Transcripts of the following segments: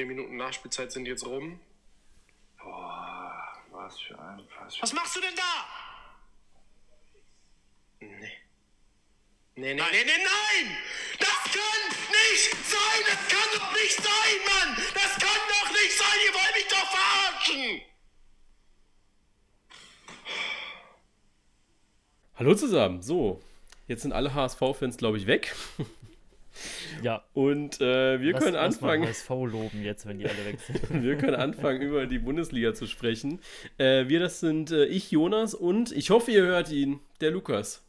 Vier Minuten Nachspielzeit sind jetzt rum. Boah, was für ein was, was machst du denn da? Nee. Nee, nee, nein. nee, nee, nein! Das kann nicht sein! Das kann doch nicht sein, Mann! Das kann doch nicht sein! Ihr wollt mich doch verarschen! Hallo zusammen. So, jetzt sind alle HSV-Fans, glaube ich, weg. Ja. Und äh, wir lass, können anfangen. HSV loben jetzt, wenn die alle weg sind. wir können anfangen, über die Bundesliga zu sprechen. Äh, wir, das sind äh, ich, Jonas, und ich hoffe, ihr hört ihn, der Lukas.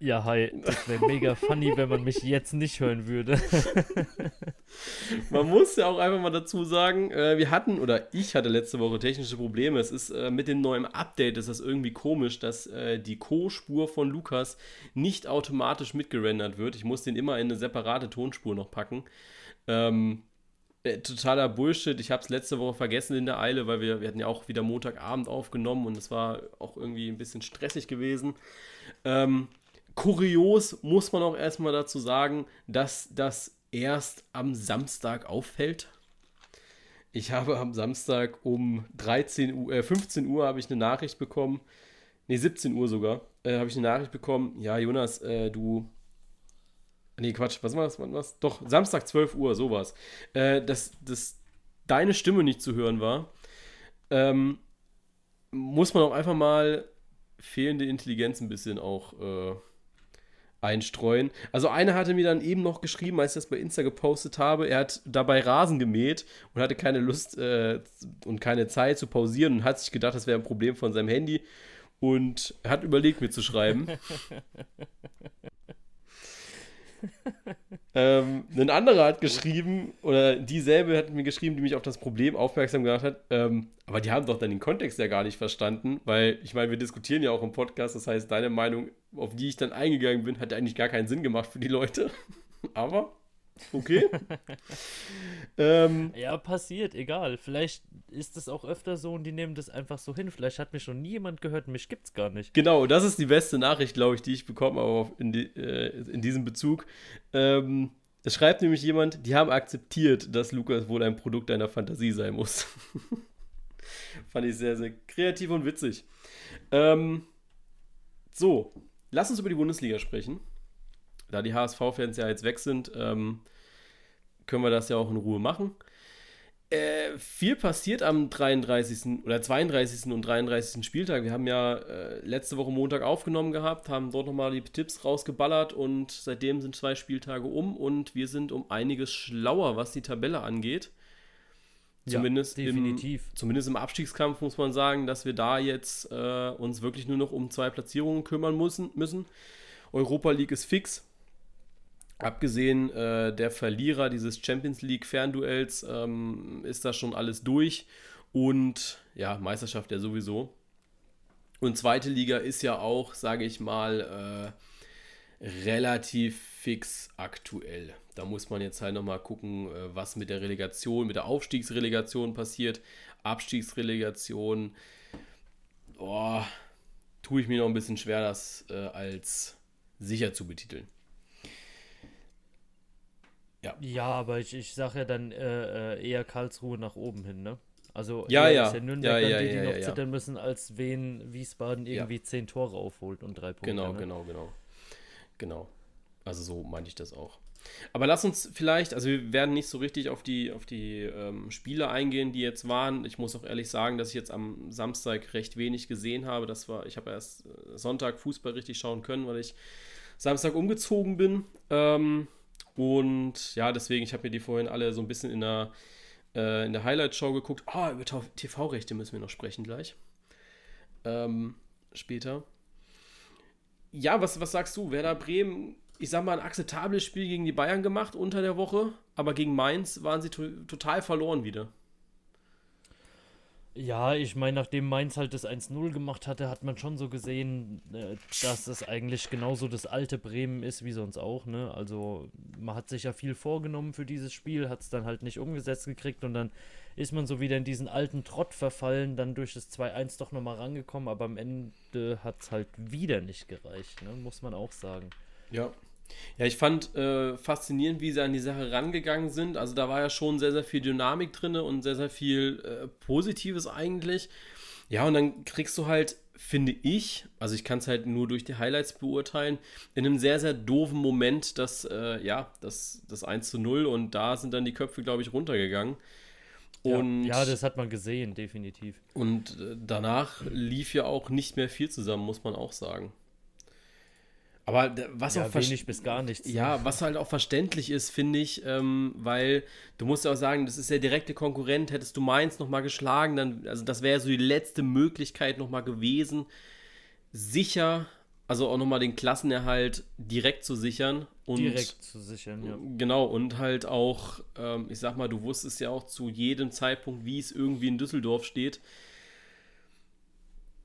Ja, hi. Das wäre mega funny, wenn man mich jetzt nicht hören würde. man muss ja auch einfach mal dazu sagen, äh, wir hatten, oder ich hatte letzte Woche technische Probleme. Es ist äh, mit dem neuen Update ist das irgendwie komisch, dass äh, die Co-Spur von Lukas nicht automatisch mitgerendert wird. Ich muss den immer in eine separate Tonspur noch packen. Ähm, äh, totaler Bullshit. Ich habe es letzte Woche vergessen in der Eile, weil wir, wir hatten ja auch wieder Montagabend aufgenommen und es war auch irgendwie ein bisschen stressig gewesen. Ähm, Kurios muss man auch erstmal dazu sagen, dass das erst am Samstag auffällt. Ich habe am Samstag um 13 Uhr, äh, 15 Uhr habe ich eine Nachricht bekommen, ne 17 Uhr sogar, äh, habe ich eine Nachricht bekommen, ja Jonas, äh, du, nee Quatsch, was war das? Doch, Samstag 12 Uhr, sowas, äh, dass, dass deine Stimme nicht zu hören war, ähm, muss man auch einfach mal fehlende Intelligenz ein bisschen auch äh, einstreuen. Also einer hatte mir dann eben noch geschrieben, als ich das bei Insta gepostet habe, er hat dabei Rasen gemäht und hatte keine Lust äh, und keine Zeit zu pausieren und hat sich gedacht, das wäre ein Problem von seinem Handy und hat überlegt, mir zu schreiben. ähm, ein anderer hat geschrieben, oder dieselbe hat mir geschrieben, die mich auf das Problem aufmerksam gemacht hat, ähm, aber die haben doch dann den Kontext ja gar nicht verstanden, weil ich meine, wir diskutieren ja auch im Podcast, das heißt, deine Meinung, auf die ich dann eingegangen bin, hat eigentlich gar keinen Sinn gemacht für die Leute. aber Okay. ähm, ja, passiert, egal. Vielleicht ist es auch öfter so und die nehmen das einfach so hin. Vielleicht hat mich schon nie jemand gehört mich gibt's gar nicht. Genau, das ist die beste Nachricht, glaube ich, die ich bekomme, aber in, die, äh, in diesem Bezug. Ähm, es schreibt nämlich jemand, die haben akzeptiert, dass Lukas wohl ein Produkt deiner Fantasie sein muss. Fand ich sehr, sehr kreativ und witzig. Ähm, so, lass uns über die Bundesliga sprechen da die HSV-Fans ja jetzt weg sind, ähm, können wir das ja auch in Ruhe machen. Äh, viel passiert am 33. oder 32. und 33. Spieltag. Wir haben ja äh, letzte Woche Montag aufgenommen gehabt, haben dort nochmal die Tipps rausgeballert und seitdem sind zwei Spieltage um und wir sind um einiges schlauer, was die Tabelle angeht. Zumindest, ja, definitiv. Im, zumindest im Abstiegskampf muss man sagen, dass wir da jetzt äh, uns wirklich nur noch um zwei Platzierungen kümmern müssen. müssen. Europa League ist fix. Abgesehen äh, der Verlierer dieses Champions League Fernduells ähm, ist das schon alles durch. Und ja, Meisterschaft ja sowieso. Und zweite Liga ist ja auch, sage ich mal, äh, relativ fix aktuell. Da muss man jetzt halt nochmal gucken, äh, was mit der Relegation, mit der Aufstiegsrelegation passiert. Abstiegsrelegation, oh, tue ich mir noch ein bisschen schwer, das äh, als sicher zu betiteln. Ja, ja aber ich, ich sage ja dann äh, äh, eher Karlsruhe nach oben hin, ne? Also ja, ja. ist ja Nürnberg ja, ja, die, die noch zittern müssen, als wen Wiesbaden irgendwie zehn Tore aufholt und drei Punkte. Genau, ne? genau, genau. Genau. Also so meinte ich das auch. Aber lass uns vielleicht, also wir werden nicht so richtig auf die, auf die ähm, Spiele eingehen, die jetzt waren. Ich muss auch ehrlich sagen, dass ich jetzt am Samstag recht wenig gesehen habe. Das war, ich habe erst äh, Sonntag Fußball richtig schauen können, weil ich Samstag umgezogen bin. Ähm, und ja, deswegen, ich habe mir die vorhin alle so ein bisschen in der, äh, der Highlight-Show geguckt. Ah, über TV-Rechte müssen wir noch sprechen gleich. Ähm, später. Ja, was, was sagst du? Werder Bremen, ich sag mal, ein akzeptables Spiel gegen die Bayern gemacht unter der Woche, aber gegen Mainz waren sie to total verloren wieder. Ja, ich meine, nachdem Mainz halt das 1-0 gemacht hatte, hat man schon so gesehen, äh, dass das eigentlich genauso das alte Bremen ist wie sonst auch. Ne? Also man hat sich ja viel vorgenommen für dieses Spiel, hat es dann halt nicht umgesetzt gekriegt und dann ist man so wieder in diesen alten Trott verfallen, dann durch das 2-1 doch nochmal rangekommen, aber am Ende hat es halt wieder nicht gereicht, ne? muss man auch sagen. Ja, Ja, ich fand äh, faszinierend, wie sie an die Sache rangegangen sind. Also da war ja schon sehr, sehr viel Dynamik drin und sehr, sehr viel äh, Positives eigentlich. Ja, und dann kriegst du halt, finde ich, also ich kann es halt nur durch die Highlights beurteilen, in einem sehr, sehr doofen Moment das, äh, ja, das, das 1 zu 0 und da sind dann die Köpfe, glaube ich, runtergegangen. Und, ja, ja, das hat man gesehen, definitiv. Und äh, danach lief ja auch nicht mehr viel zusammen, muss man auch sagen. Aber was ja, auch wenig bis gar nichts. Ja, was halt auch verständlich ist, finde ich, ähm, weil du musst ja auch sagen, das ist der direkte Konkurrent. Hättest du Mainz nochmal geschlagen, dann, also das wäre so die letzte Möglichkeit nochmal gewesen, sicher, also auch nochmal den Klassenerhalt direkt zu sichern. Und, direkt zu sichern, ja. Genau, und halt auch, ähm, ich sag mal, du wusstest ja auch zu jedem Zeitpunkt, wie es irgendwie in Düsseldorf steht.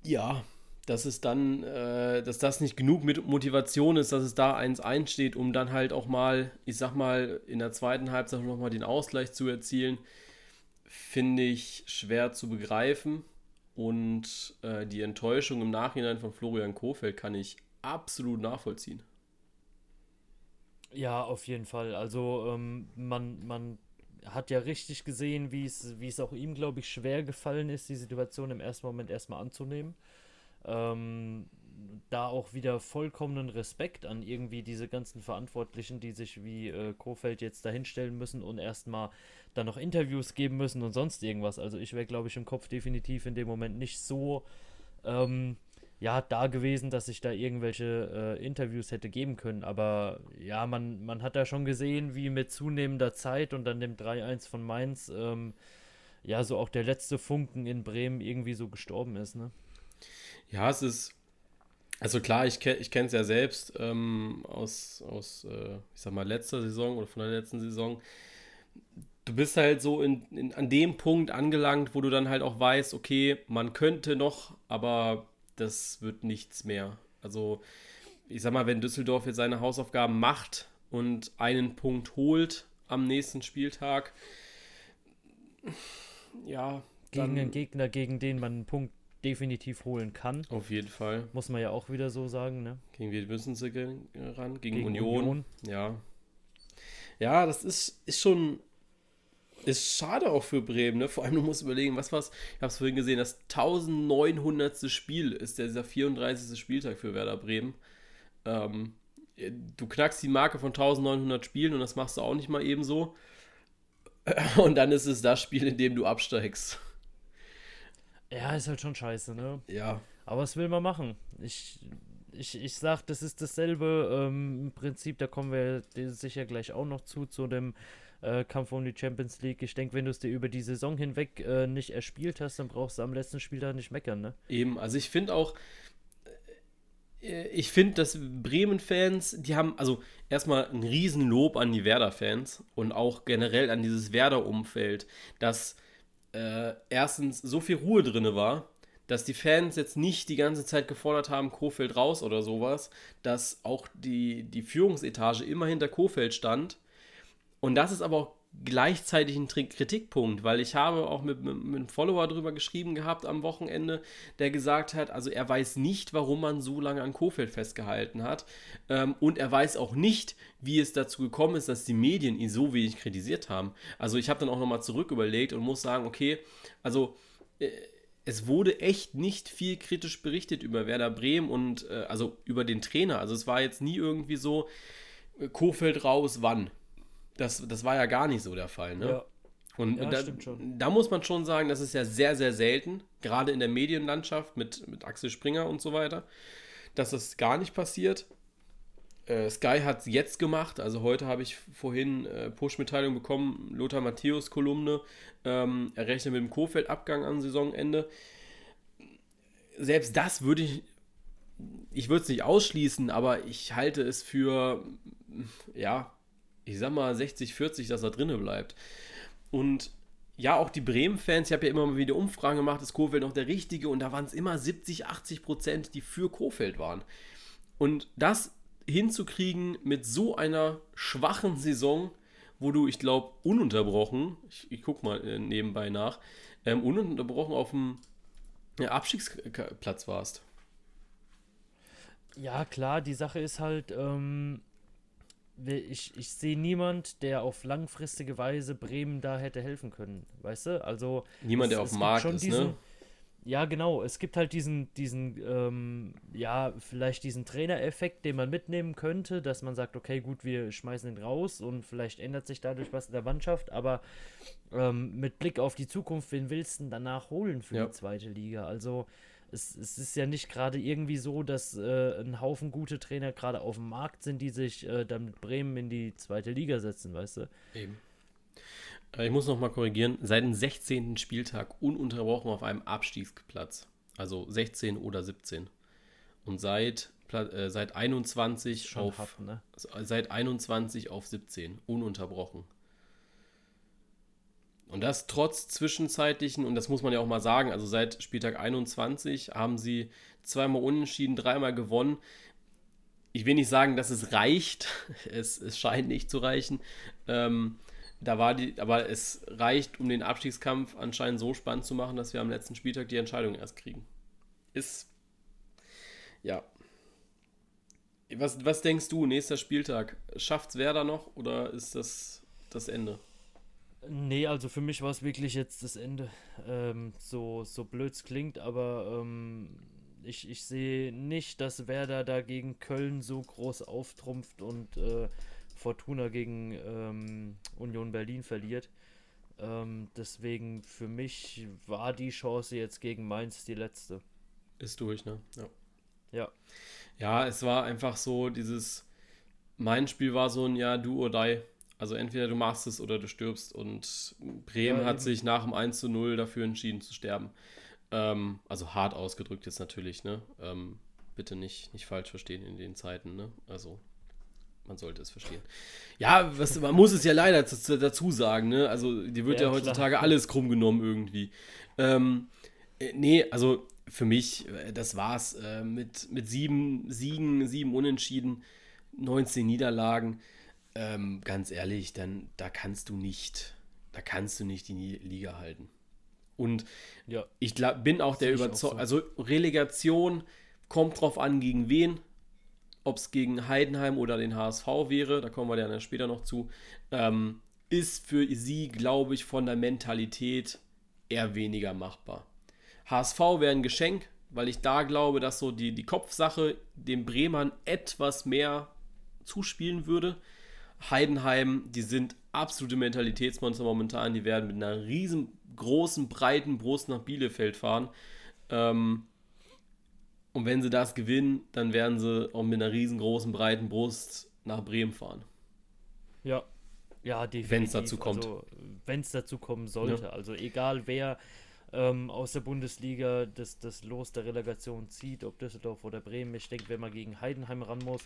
Ja, dass es dann, äh, dass das nicht genug mit Motivation ist, dass es da 1-1 steht, um dann halt auch mal, ich sag mal, in der zweiten Halbzeit nochmal den Ausgleich zu erzielen, finde ich schwer zu begreifen. Und äh, die Enttäuschung im Nachhinein von Florian Kofeld kann ich absolut nachvollziehen. Ja, auf jeden Fall. Also ähm, man, man hat ja richtig gesehen, wie es auch ihm, glaube ich, schwer gefallen ist, die Situation im ersten Moment erstmal anzunehmen. Ähm, da auch wieder vollkommenen Respekt an irgendwie diese ganzen Verantwortlichen, die sich wie äh, Kofeld jetzt dahinstellen müssen und erstmal dann noch Interviews geben müssen und sonst irgendwas. Also ich wäre, glaube ich, im Kopf definitiv in dem Moment nicht so ähm, ja, da gewesen, dass ich da irgendwelche äh, Interviews hätte geben können. Aber ja, man, man hat da schon gesehen, wie mit zunehmender Zeit und dann dem 3-1 von Mainz, ähm, ja, so auch der letzte Funken in Bremen irgendwie so gestorben ist, ne? Ja, es ist. Also klar, ich, ich kenne es ja selbst ähm, aus, aus äh, ich sag mal, letzter Saison oder von der letzten Saison. Du bist halt so in, in, an dem Punkt angelangt, wo du dann halt auch weißt, okay, man könnte noch, aber das wird nichts mehr. Also, ich sag mal, wenn Düsseldorf jetzt seine Hausaufgaben macht und einen Punkt holt am nächsten Spieltag, ja. Gegen einen Gegner, gegen den man einen Punkt definitiv holen kann. Auf jeden Fall. Muss man ja auch wieder so sagen, ne? Gegen wen müssen sie ran? Gegen, Gegen Union. Union. Ja. Ja, das ist, ist schon. Ist schade auch für Bremen, ne? Vor allem, du musst überlegen, was war's? Ich habe es vorhin gesehen, das 1900. Spiel ist der, dieser 34. Spieltag für Werder Bremen. Ähm, du knackst die Marke von 1900 Spielen und das machst du auch nicht mal ebenso. Und dann ist es das Spiel, in dem du absteigst. Ja, ist halt schon scheiße, ne? Ja. Aber was will man machen? Ich, ich, ich sag, das ist dasselbe ähm, Prinzip, da kommen wir sicher gleich auch noch zu, zu dem äh, Kampf um die Champions League. Ich denke, wenn du es dir über die Saison hinweg äh, nicht erspielt hast, dann brauchst du am letzten Spiel da nicht meckern, ne? Eben, also ich finde auch, äh, ich finde, dass Bremen-Fans, die haben, also erstmal ein Riesenlob an die Werder-Fans und auch generell an dieses Werder-Umfeld, dass äh, erstens so viel Ruhe drin war, dass die Fans jetzt nicht die ganze Zeit gefordert haben, Kofeld raus oder sowas, dass auch die, die Führungsetage immer hinter Kofeld stand. Und das ist aber auch gleichzeitig ein Kritikpunkt, weil ich habe auch mit, mit, mit, einem Follower drüber geschrieben gehabt am Wochenende, der gesagt hat, also er weiß nicht, warum man so lange an Kofeld festgehalten hat ähm, und er weiß auch nicht, wie es dazu gekommen ist, dass die Medien ihn so wenig kritisiert haben. Also ich habe dann auch nochmal zurück überlegt und muss sagen, okay, also äh, es wurde echt nicht viel kritisch berichtet über Werder Bremen und äh, also über den Trainer. Also es war jetzt nie irgendwie so, äh, Kofeld raus, wann? Das, das war ja gar nicht so der Fall, ne? Ja. Und ja, da, da, muss man schon sagen, das ist ja sehr, sehr selten, gerade in der Medienlandschaft mit, mit Axel Springer und so weiter, dass das gar nicht passiert. Äh, Sky hat es jetzt gemacht, also heute habe ich vorhin äh, Push-Mitteilung bekommen, Lothar Matthäus Kolumne, ähm, er rechnet mit dem Kofeld-Abgang am Saisonende. Selbst das würde ich, ich würde es nicht ausschließen, aber ich halte es für, ja, ich sag mal 60, 40, dass er drinne bleibt. Und ja, auch die Bremen-Fans, ich habe ja immer mal wieder Umfragen gemacht, ist Kofeld noch der Richtige? Und da waren es immer 70, 80 Prozent, die für Kofeld waren. Und das hinzukriegen mit so einer schwachen Saison, wo du, ich glaube, ununterbrochen, ich, ich gucke mal äh, nebenbei nach, ähm, ununterbrochen auf dem Abstiegsplatz warst. Ja, klar, die Sache ist halt, ähm, ich, ich sehe niemand, der auf langfristige Weise Bremen da hätte helfen können, weißt du? Also niemand, der auf dem Markt ist, diesen, ne? Ja, genau. Es gibt halt diesen, diesen, ähm, ja, vielleicht diesen Trainereffekt, den man mitnehmen könnte, dass man sagt, okay, gut, wir schmeißen ihn raus und vielleicht ändert sich dadurch was in der Mannschaft, aber ähm, mit Blick auf die Zukunft, wen willst du denn danach holen für ja. die zweite Liga? Also es, es ist ja nicht gerade irgendwie so, dass äh, ein Haufen gute Trainer gerade auf dem Markt sind, die sich äh, dann mit Bremen in die zweite Liga setzen, weißt du? Eben. Äh, ich muss noch mal korrigieren, seit dem 16. Spieltag ununterbrochen auf einem Abstiegsplatz. Also 16 oder 17. Und seit, äh, seit 21 auf hart, ne? seit 21 auf 17 ununterbrochen. Und das trotz zwischenzeitlichen, und das muss man ja auch mal sagen, also seit Spieltag 21 haben sie zweimal unentschieden, dreimal gewonnen. Ich will nicht sagen, dass es reicht. Es, es scheint nicht zu reichen. Ähm, da war die, aber es reicht, um den Abstiegskampf anscheinend so spannend zu machen, dass wir am letzten Spieltag die Entscheidung erst kriegen. Ist. Ja. Was, was denkst du, nächster Spieltag? Schafft's Werder noch oder ist das das Ende? Nee, also für mich war es wirklich jetzt das Ende. Ähm, so, so blöd es klingt, aber ähm, ich, ich sehe nicht, dass Werder da gegen Köln so groß auftrumpft und äh, Fortuna gegen ähm, Union Berlin verliert. Ähm, deswegen für mich war die Chance jetzt gegen Mainz die letzte. Ist durch, ne? Ja. Ja. Ja, es war einfach so, dieses Mainz-Spiel war so ein Ja, du oder die. Also entweder du machst es oder du stirbst. Und Bremen ja, hat sich nach dem 1 zu 0 dafür entschieden zu sterben. Ähm, also hart ausgedrückt jetzt natürlich, ne? Ähm, bitte nicht, nicht falsch verstehen in den Zeiten, ne? Also man sollte es verstehen. Ja, was, man muss es ja leider dazu sagen, ne? Also, die wird ja, ja heutzutage klar. alles krumm genommen irgendwie. Ähm, äh, nee, also für mich, äh, das war's. Äh, mit, mit sieben Siegen, sieben Unentschieden, 19 Niederlagen. Ähm, ganz ehrlich, dann da kannst du nicht, da kannst du nicht die Liga halten. Und ja, ich glaub, bin auch der Überzeugung, so. also Relegation kommt drauf an, gegen wen ob es gegen Heidenheim oder den HSV wäre, da kommen wir dann später noch zu, ähm, ist für sie, glaube ich, von der Mentalität eher weniger machbar. HSV wäre ein Geschenk, weil ich da glaube, dass so die, die Kopfsache dem Bremern etwas mehr zuspielen würde. Heidenheim, die sind absolute Mentalitätsmonster momentan. Die werden mit einer riesengroßen, breiten Brust nach Bielefeld fahren. Ähm, und wenn sie das gewinnen, dann werden sie auch mit einer riesengroßen, breiten Brust nach Bremen fahren. Ja, ja, definitiv. Wenn es dazu kommt. Also, wenn es dazu kommen sollte. Ja. Also egal wer ähm, aus der Bundesliga das, das Los der Relegation zieht, ob Düsseldorf oder Bremen. Ich denke, wenn man gegen Heidenheim ran muss,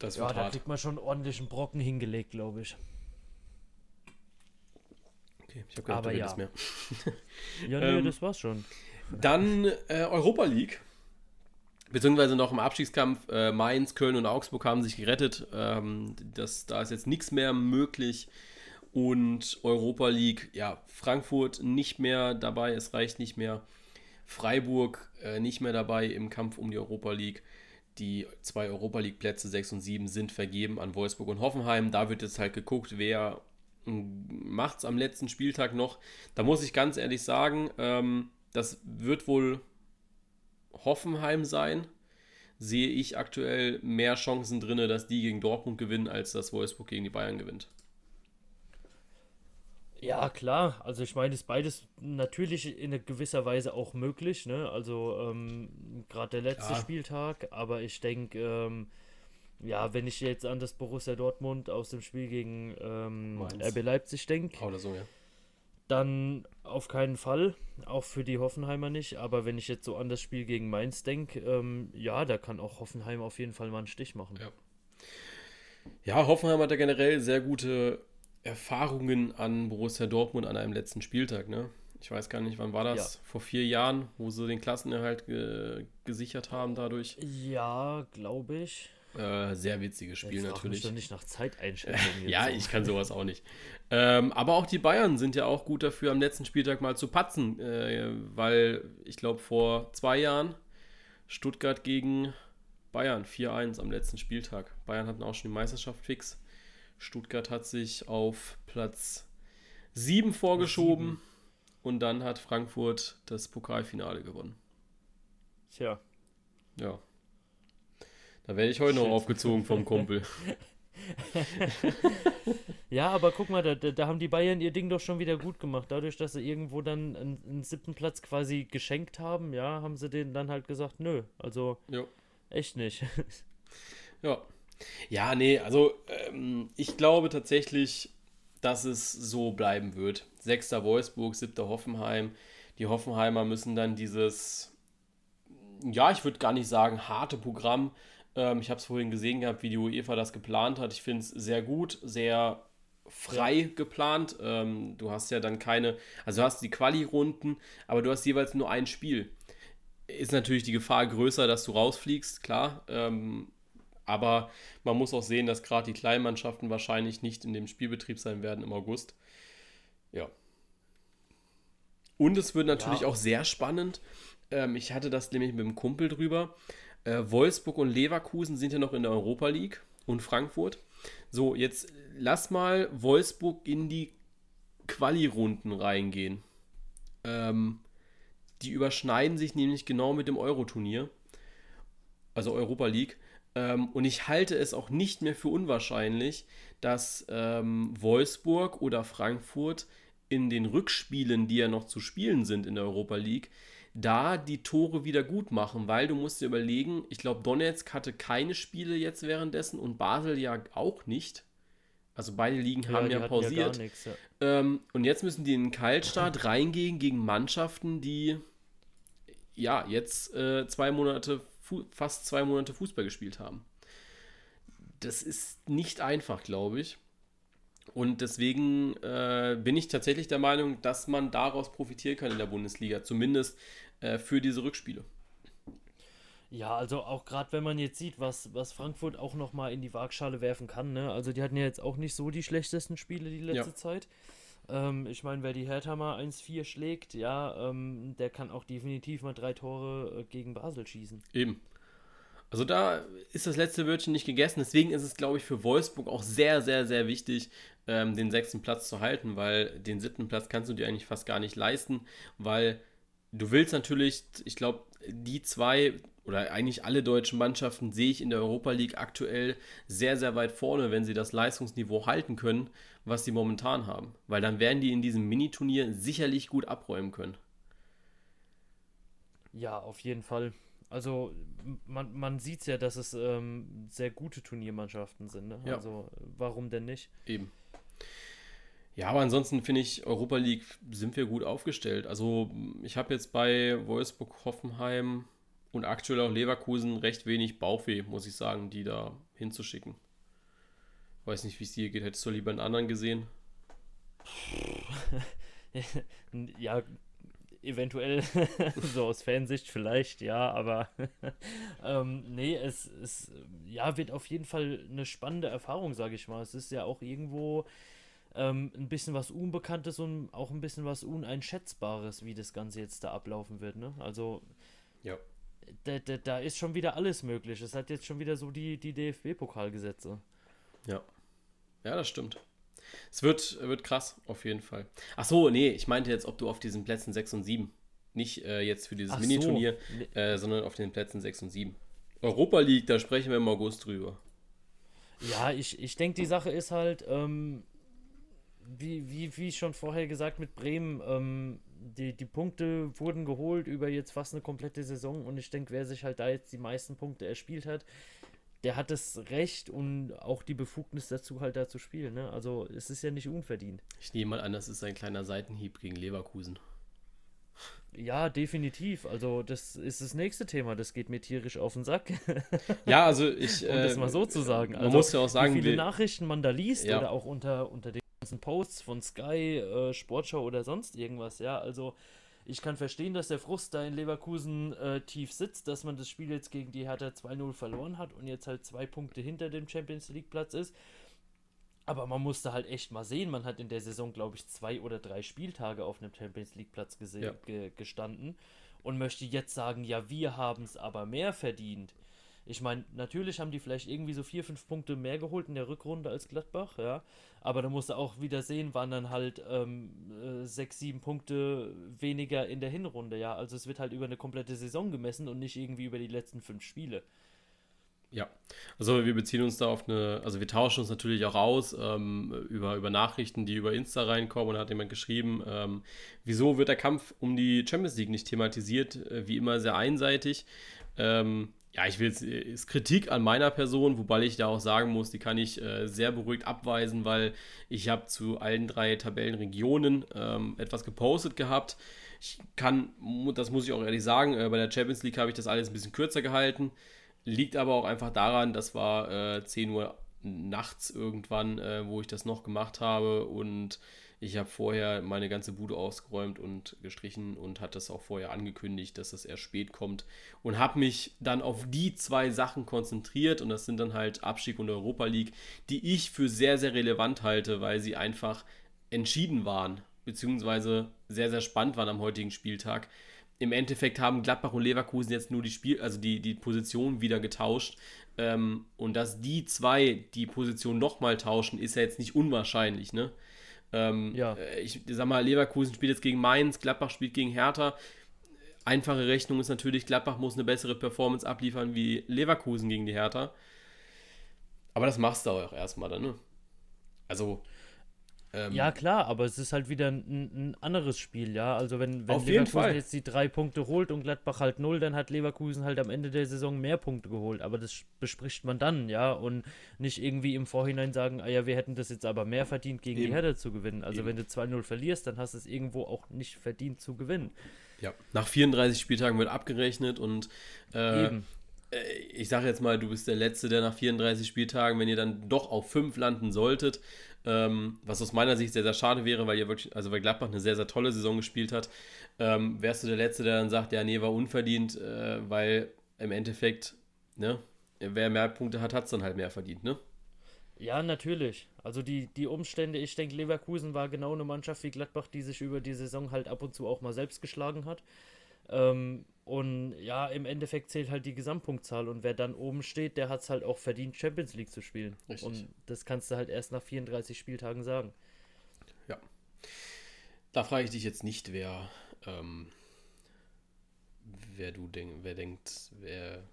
das ja, da kriegt man schon ordentlichen Brocken hingelegt, glaube ich. Okay, ich habe gar Aber ja. mehr. ja, nee, ähm, das war's schon. Dann äh, Europa League beziehungsweise noch im Abstiegskampf. Äh, Mainz, Köln und Augsburg haben sich gerettet. Ähm, das, da ist jetzt nichts mehr möglich. Und Europa League, ja, Frankfurt nicht mehr dabei, es reicht nicht mehr. Freiburg äh, nicht mehr dabei im Kampf um die Europa League. Die zwei Europa League Plätze 6 und 7 sind vergeben an Wolfsburg und Hoffenheim. Da wird jetzt halt geguckt, wer macht es am letzten Spieltag noch. Da muss ich ganz ehrlich sagen, ähm, das wird wohl Hoffenheim sein, sehe ich aktuell mehr Chancen drin, dass die gegen Dortmund gewinnen, als dass Wolfsburg gegen die Bayern gewinnt. Ja, klar. Also ich meine, ist beides natürlich in gewisser Weise auch möglich. Ne? Also ähm, gerade der letzte ja. Spieltag, aber ich denke, ähm, ja, wenn ich jetzt an das Borussia Dortmund aus dem Spiel gegen ähm, RB Leipzig denke, oder so, ja dann auf keinen Fall, auch für die Hoffenheimer nicht. Aber wenn ich jetzt so an das Spiel gegen Mainz denke, ähm, ja, da kann auch Hoffenheim auf jeden Fall mal einen Stich machen. Ja, ja Hoffenheim hat ja generell sehr gute Erfahrungen an Borussia Dortmund an einem letzten Spieltag, ne? Ich weiß gar nicht, wann war das? Ja. Vor vier Jahren, wo sie den Klassenerhalt ge gesichert haben dadurch. Ja, glaube ich. Äh, sehr witziges Spiel Jetzt natürlich. Ich doch nicht nach Zeiteinschätzung. ja, so. ich kann sowas auch nicht. Ähm, aber auch die Bayern sind ja auch gut dafür, am letzten Spieltag mal zu patzen, äh, weil ich glaube vor zwei Jahren Stuttgart gegen Bayern 4-1 am letzten Spieltag. Bayern hatten auch schon die Meisterschaft fix. Stuttgart hat sich auf Platz 7 vorgeschoben. Sieben. Und dann hat Frankfurt das Pokalfinale gewonnen. Tja. Ja. Da werde ich heute Shit. noch aufgezogen vom Kumpel. ja, aber guck mal, da, da, haben die Bayern ihr Ding doch schon wieder gut gemacht. Dadurch, dass sie irgendwo dann einen, einen siebten Platz quasi geschenkt haben, ja, haben sie denen dann halt gesagt, nö, also jo. echt nicht. ja. Ja, nee, also ähm, ich glaube tatsächlich, dass es so bleiben wird. Sechster Wolfsburg, siebter Hoffenheim. Die Hoffenheimer müssen dann dieses, ja, ich würde gar nicht sagen, harte Programm. Ähm, ich habe es vorhin gesehen gehabt, wie die UEFA das geplant hat. Ich finde es sehr gut, sehr frei geplant. Ähm, du hast ja dann keine, also du hast die Quali-Runden, aber du hast jeweils nur ein Spiel. Ist natürlich die Gefahr größer, dass du rausfliegst, klar. Ähm, aber man muss auch sehen, dass gerade die kleinen Mannschaften wahrscheinlich nicht in dem Spielbetrieb sein werden im August. Ja. Und es wird natürlich ja. auch sehr spannend. Ähm, ich hatte das nämlich mit dem Kumpel drüber. Äh, Wolfsburg und Leverkusen sind ja noch in der Europa League und Frankfurt. So, jetzt lass mal Wolfsburg in die Quali-Runden reingehen. Ähm, die überschneiden sich nämlich genau mit dem Euro-Turnier, also Europa League. Ähm, und ich halte es auch nicht mehr für unwahrscheinlich, dass ähm, Wolfsburg oder Frankfurt in den Rückspielen, die ja noch zu spielen sind in der Europa League, da die Tore wieder gut machen, weil du musst dir überlegen, ich glaube, Donetsk hatte keine Spiele jetzt währenddessen und Basel ja auch nicht. Also beide Ligen ja, haben ja pausiert. Ja nix, ja. Ähm, und jetzt müssen die in den Kaltstart reingehen gegen Mannschaften, die ja jetzt äh, zwei Monate fast zwei Monate Fußball gespielt haben. Das ist nicht einfach, glaube ich. Und deswegen äh, bin ich tatsächlich der Meinung, dass man daraus profitieren kann in der Bundesliga, zumindest äh, für diese Rückspiele. Ja, also auch gerade wenn man jetzt sieht, was, was Frankfurt auch nochmal in die Waagschale werfen kann, ne? Also die hatten ja jetzt auch nicht so die schlechtesten Spiele die letzte ja. Zeit. Ähm, ich meine, wer die Hertha mal 1-4 schlägt, ja, ähm, der kann auch definitiv mal drei Tore äh, gegen Basel schießen. Eben. Also da ist das letzte Wörtchen nicht gegessen. Deswegen ist es, glaube ich, für Wolfsburg auch sehr, sehr, sehr wichtig, ähm, den sechsten Platz zu halten, weil den siebten Platz kannst du dir eigentlich fast gar nicht leisten, weil du willst natürlich, ich glaube, die zwei oder eigentlich alle deutschen Mannschaften sehe ich in der Europa League aktuell sehr, sehr weit vorne, wenn sie das Leistungsniveau halten können, was sie momentan haben. Weil dann werden die in diesem Miniturnier sicherlich gut abräumen können. Ja, auf jeden Fall. Also man, man sieht ja, dass es ähm, sehr gute Turniermannschaften sind. Ne? Ja. Also warum denn nicht? Eben. Ja, aber ansonsten finde ich, Europa League sind wir gut aufgestellt. Also ich habe jetzt bei Wolfsburg, Hoffenheim und aktuell auch Leverkusen recht wenig Bauchweh, muss ich sagen, die da hinzuschicken. Weiß nicht, wie es dir geht. Hättest du lieber einen anderen gesehen? ja, eventuell, so aus Fansicht vielleicht, ja, aber ähm, nee, es, es ja, wird auf jeden Fall eine spannende Erfahrung, sage ich mal. Es ist ja auch irgendwo ähm, ein bisschen was Unbekanntes und auch ein bisschen was Uneinschätzbares, wie das Ganze jetzt da ablaufen wird, ne? Also. Da, da, da ist schon wieder alles möglich. Es hat jetzt schon wieder so die, die DFB-Pokalgesetze. Ja. Ja, das stimmt. Es wird, wird krass, auf jeden Fall. Ach so, nee, ich meinte jetzt, ob du auf diesen Plätzen 6 und 7, nicht äh, jetzt für dieses Miniturnier, so. äh, sondern auf den Plätzen 6 und 7. Europa League, da sprechen wir im August drüber. Ja, ich, ich denke, die Sache ist halt, ähm, wie, wie, wie schon vorher gesagt mit Bremen, ähm, die, die Punkte wurden geholt über jetzt fast eine komplette Saison und ich denke, wer sich halt da jetzt die meisten Punkte erspielt hat, der hat das Recht und auch die Befugnis dazu, halt da zu spielen. Ne? Also es ist ja nicht unverdient. Ich nehme mal an, das ist ein kleiner Seitenhieb gegen Leverkusen. Ja, definitiv. Also das ist das nächste Thema. Das geht mir tierisch auf den Sack. Ja, also ich. um das mal so zu sagen. Also, man muss ja auch sagen, wie viele Nachrichten man da liest ja. oder auch unter, unter den ganzen Posts von Sky, äh, Sportschau oder sonst irgendwas. Ja, also ich kann verstehen, dass der Frust da in Leverkusen äh, tief sitzt, dass man das Spiel jetzt gegen die Hertha 2-0 verloren hat und jetzt halt zwei Punkte hinter dem Champions League Platz ist. Aber man musste halt echt mal sehen, man hat in der Saison, glaube ich, zwei oder drei Spieltage auf einem Champions League Platz ja. ge gestanden und möchte jetzt sagen, ja, wir haben es aber mehr verdient. Ich meine, natürlich haben die vielleicht irgendwie so vier, fünf Punkte mehr geholt in der Rückrunde als Gladbach, ja. Aber da musst du auch wieder sehen, waren dann halt ähm, äh, sechs, sieben Punkte weniger in der Hinrunde, ja. Also es wird halt über eine komplette Saison gemessen und nicht irgendwie über die letzten fünf Spiele. Ja, also wir beziehen uns da auf eine, also wir tauschen uns natürlich auch aus ähm, über, über Nachrichten, die über Insta reinkommen und da hat jemand geschrieben, ähm, wieso wird der Kampf um die Champions League nicht thematisiert, äh, wie immer sehr einseitig. Ähm, ja, ich will jetzt, ist Kritik an meiner Person, wobei ich da auch sagen muss, die kann ich äh, sehr beruhigt abweisen, weil ich habe zu allen drei Tabellenregionen ähm, etwas gepostet gehabt. Ich kann, das muss ich auch ehrlich sagen, äh, bei der Champions League habe ich das alles ein bisschen kürzer gehalten. Liegt aber auch einfach daran, das war äh, 10 Uhr nachts irgendwann, äh, wo ich das noch gemacht habe. Und ich habe vorher meine ganze Bude ausgeräumt und gestrichen und hatte das auch vorher angekündigt, dass das erst spät kommt. Und habe mich dann auf die zwei Sachen konzentriert. Und das sind dann halt Abstieg und Europa League, die ich für sehr, sehr relevant halte, weil sie einfach entschieden waren, beziehungsweise sehr, sehr spannend waren am heutigen Spieltag. Im Endeffekt haben Gladbach und Leverkusen jetzt nur die Spiel, also die, die Position wieder getauscht. Ähm, und dass die zwei die Position nochmal tauschen, ist ja jetzt nicht unwahrscheinlich, ne? Ähm, ja. Äh, ich sag mal, Leverkusen spielt jetzt gegen Mainz, Gladbach spielt gegen Hertha. Einfache Rechnung ist natürlich, Gladbach muss eine bessere Performance abliefern wie Leverkusen gegen die Hertha. Aber das machst du auch erstmal dann, ne? Also, ähm, ja, klar, aber es ist halt wieder ein, ein anderes Spiel, ja. Also wenn, wenn Leverkusen jetzt die drei Punkte holt und Gladbach halt null, dann hat Leverkusen halt am Ende der Saison mehr Punkte geholt. Aber das bespricht man dann, ja. Und nicht irgendwie im Vorhinein sagen, ah ja, wir hätten das jetzt aber mehr verdient, gegen Eben. die Hertha zu gewinnen. Also Eben. wenn du 2-0 verlierst, dann hast du es irgendwo auch nicht verdient zu gewinnen. Ja, nach 34 Spieltagen wird abgerechnet und äh, Eben äh, ich sage jetzt mal, du bist der Letzte, der nach 34 Spieltagen, wenn ihr dann doch auf 5 landen solltet, ähm, was aus meiner Sicht sehr, sehr schade wäre, weil ihr wirklich, also weil Gladbach eine sehr, sehr tolle Saison gespielt hat, ähm, wärst du der Letzte, der dann sagt, ja, nee, war unverdient, äh, weil im Endeffekt, ne, wer mehr Punkte hat, hat es dann halt mehr verdient, ne? Ja, natürlich. Also die, die Umstände, ich denke, Leverkusen war genau eine Mannschaft wie Gladbach, die sich über die Saison halt ab und zu auch mal selbst geschlagen hat. Ähm, und ja, im Endeffekt zählt halt die Gesamtpunktzahl und wer dann oben steht, der hat es halt auch verdient, Champions League zu spielen. Richtig. Und das kannst du halt erst nach 34 Spieltagen sagen. Ja. Da frage ich dich jetzt nicht, wer, ähm, wer du denk, wer denkt, wer,